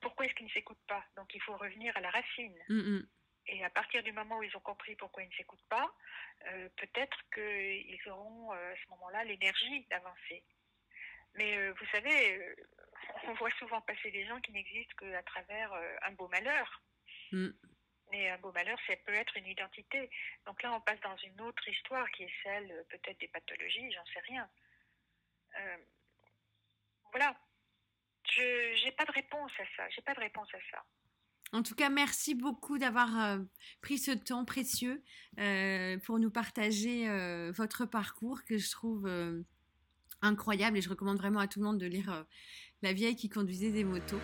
pourquoi est-ce qu'ils ne s'écoutent pas? Donc, il faut revenir à la racine. Mm, mm. Et à partir du moment où ils ont compris pourquoi ils ne s'écoutent pas, euh, peut-être qu'ils auront euh, à ce moment-là l'énergie d'avancer. Mais euh, vous savez, on voit souvent passer des gens qui n'existent qu'à travers un beau malheur. Mm. Mais un beau malheur, ça peut être une identité. Donc là, on passe dans une autre histoire qui est celle peut-être des pathologies, j'en sais rien. voilà. Je n'ai pas de réponse à ça. J'ai pas de réponse à ça. En tout cas, merci beaucoup d'avoir euh, pris ce temps précieux euh, pour nous partager euh, votre parcours que je trouve incroyable et je recommande vraiment à tout le monde de lire La vieille qui conduisait des motos.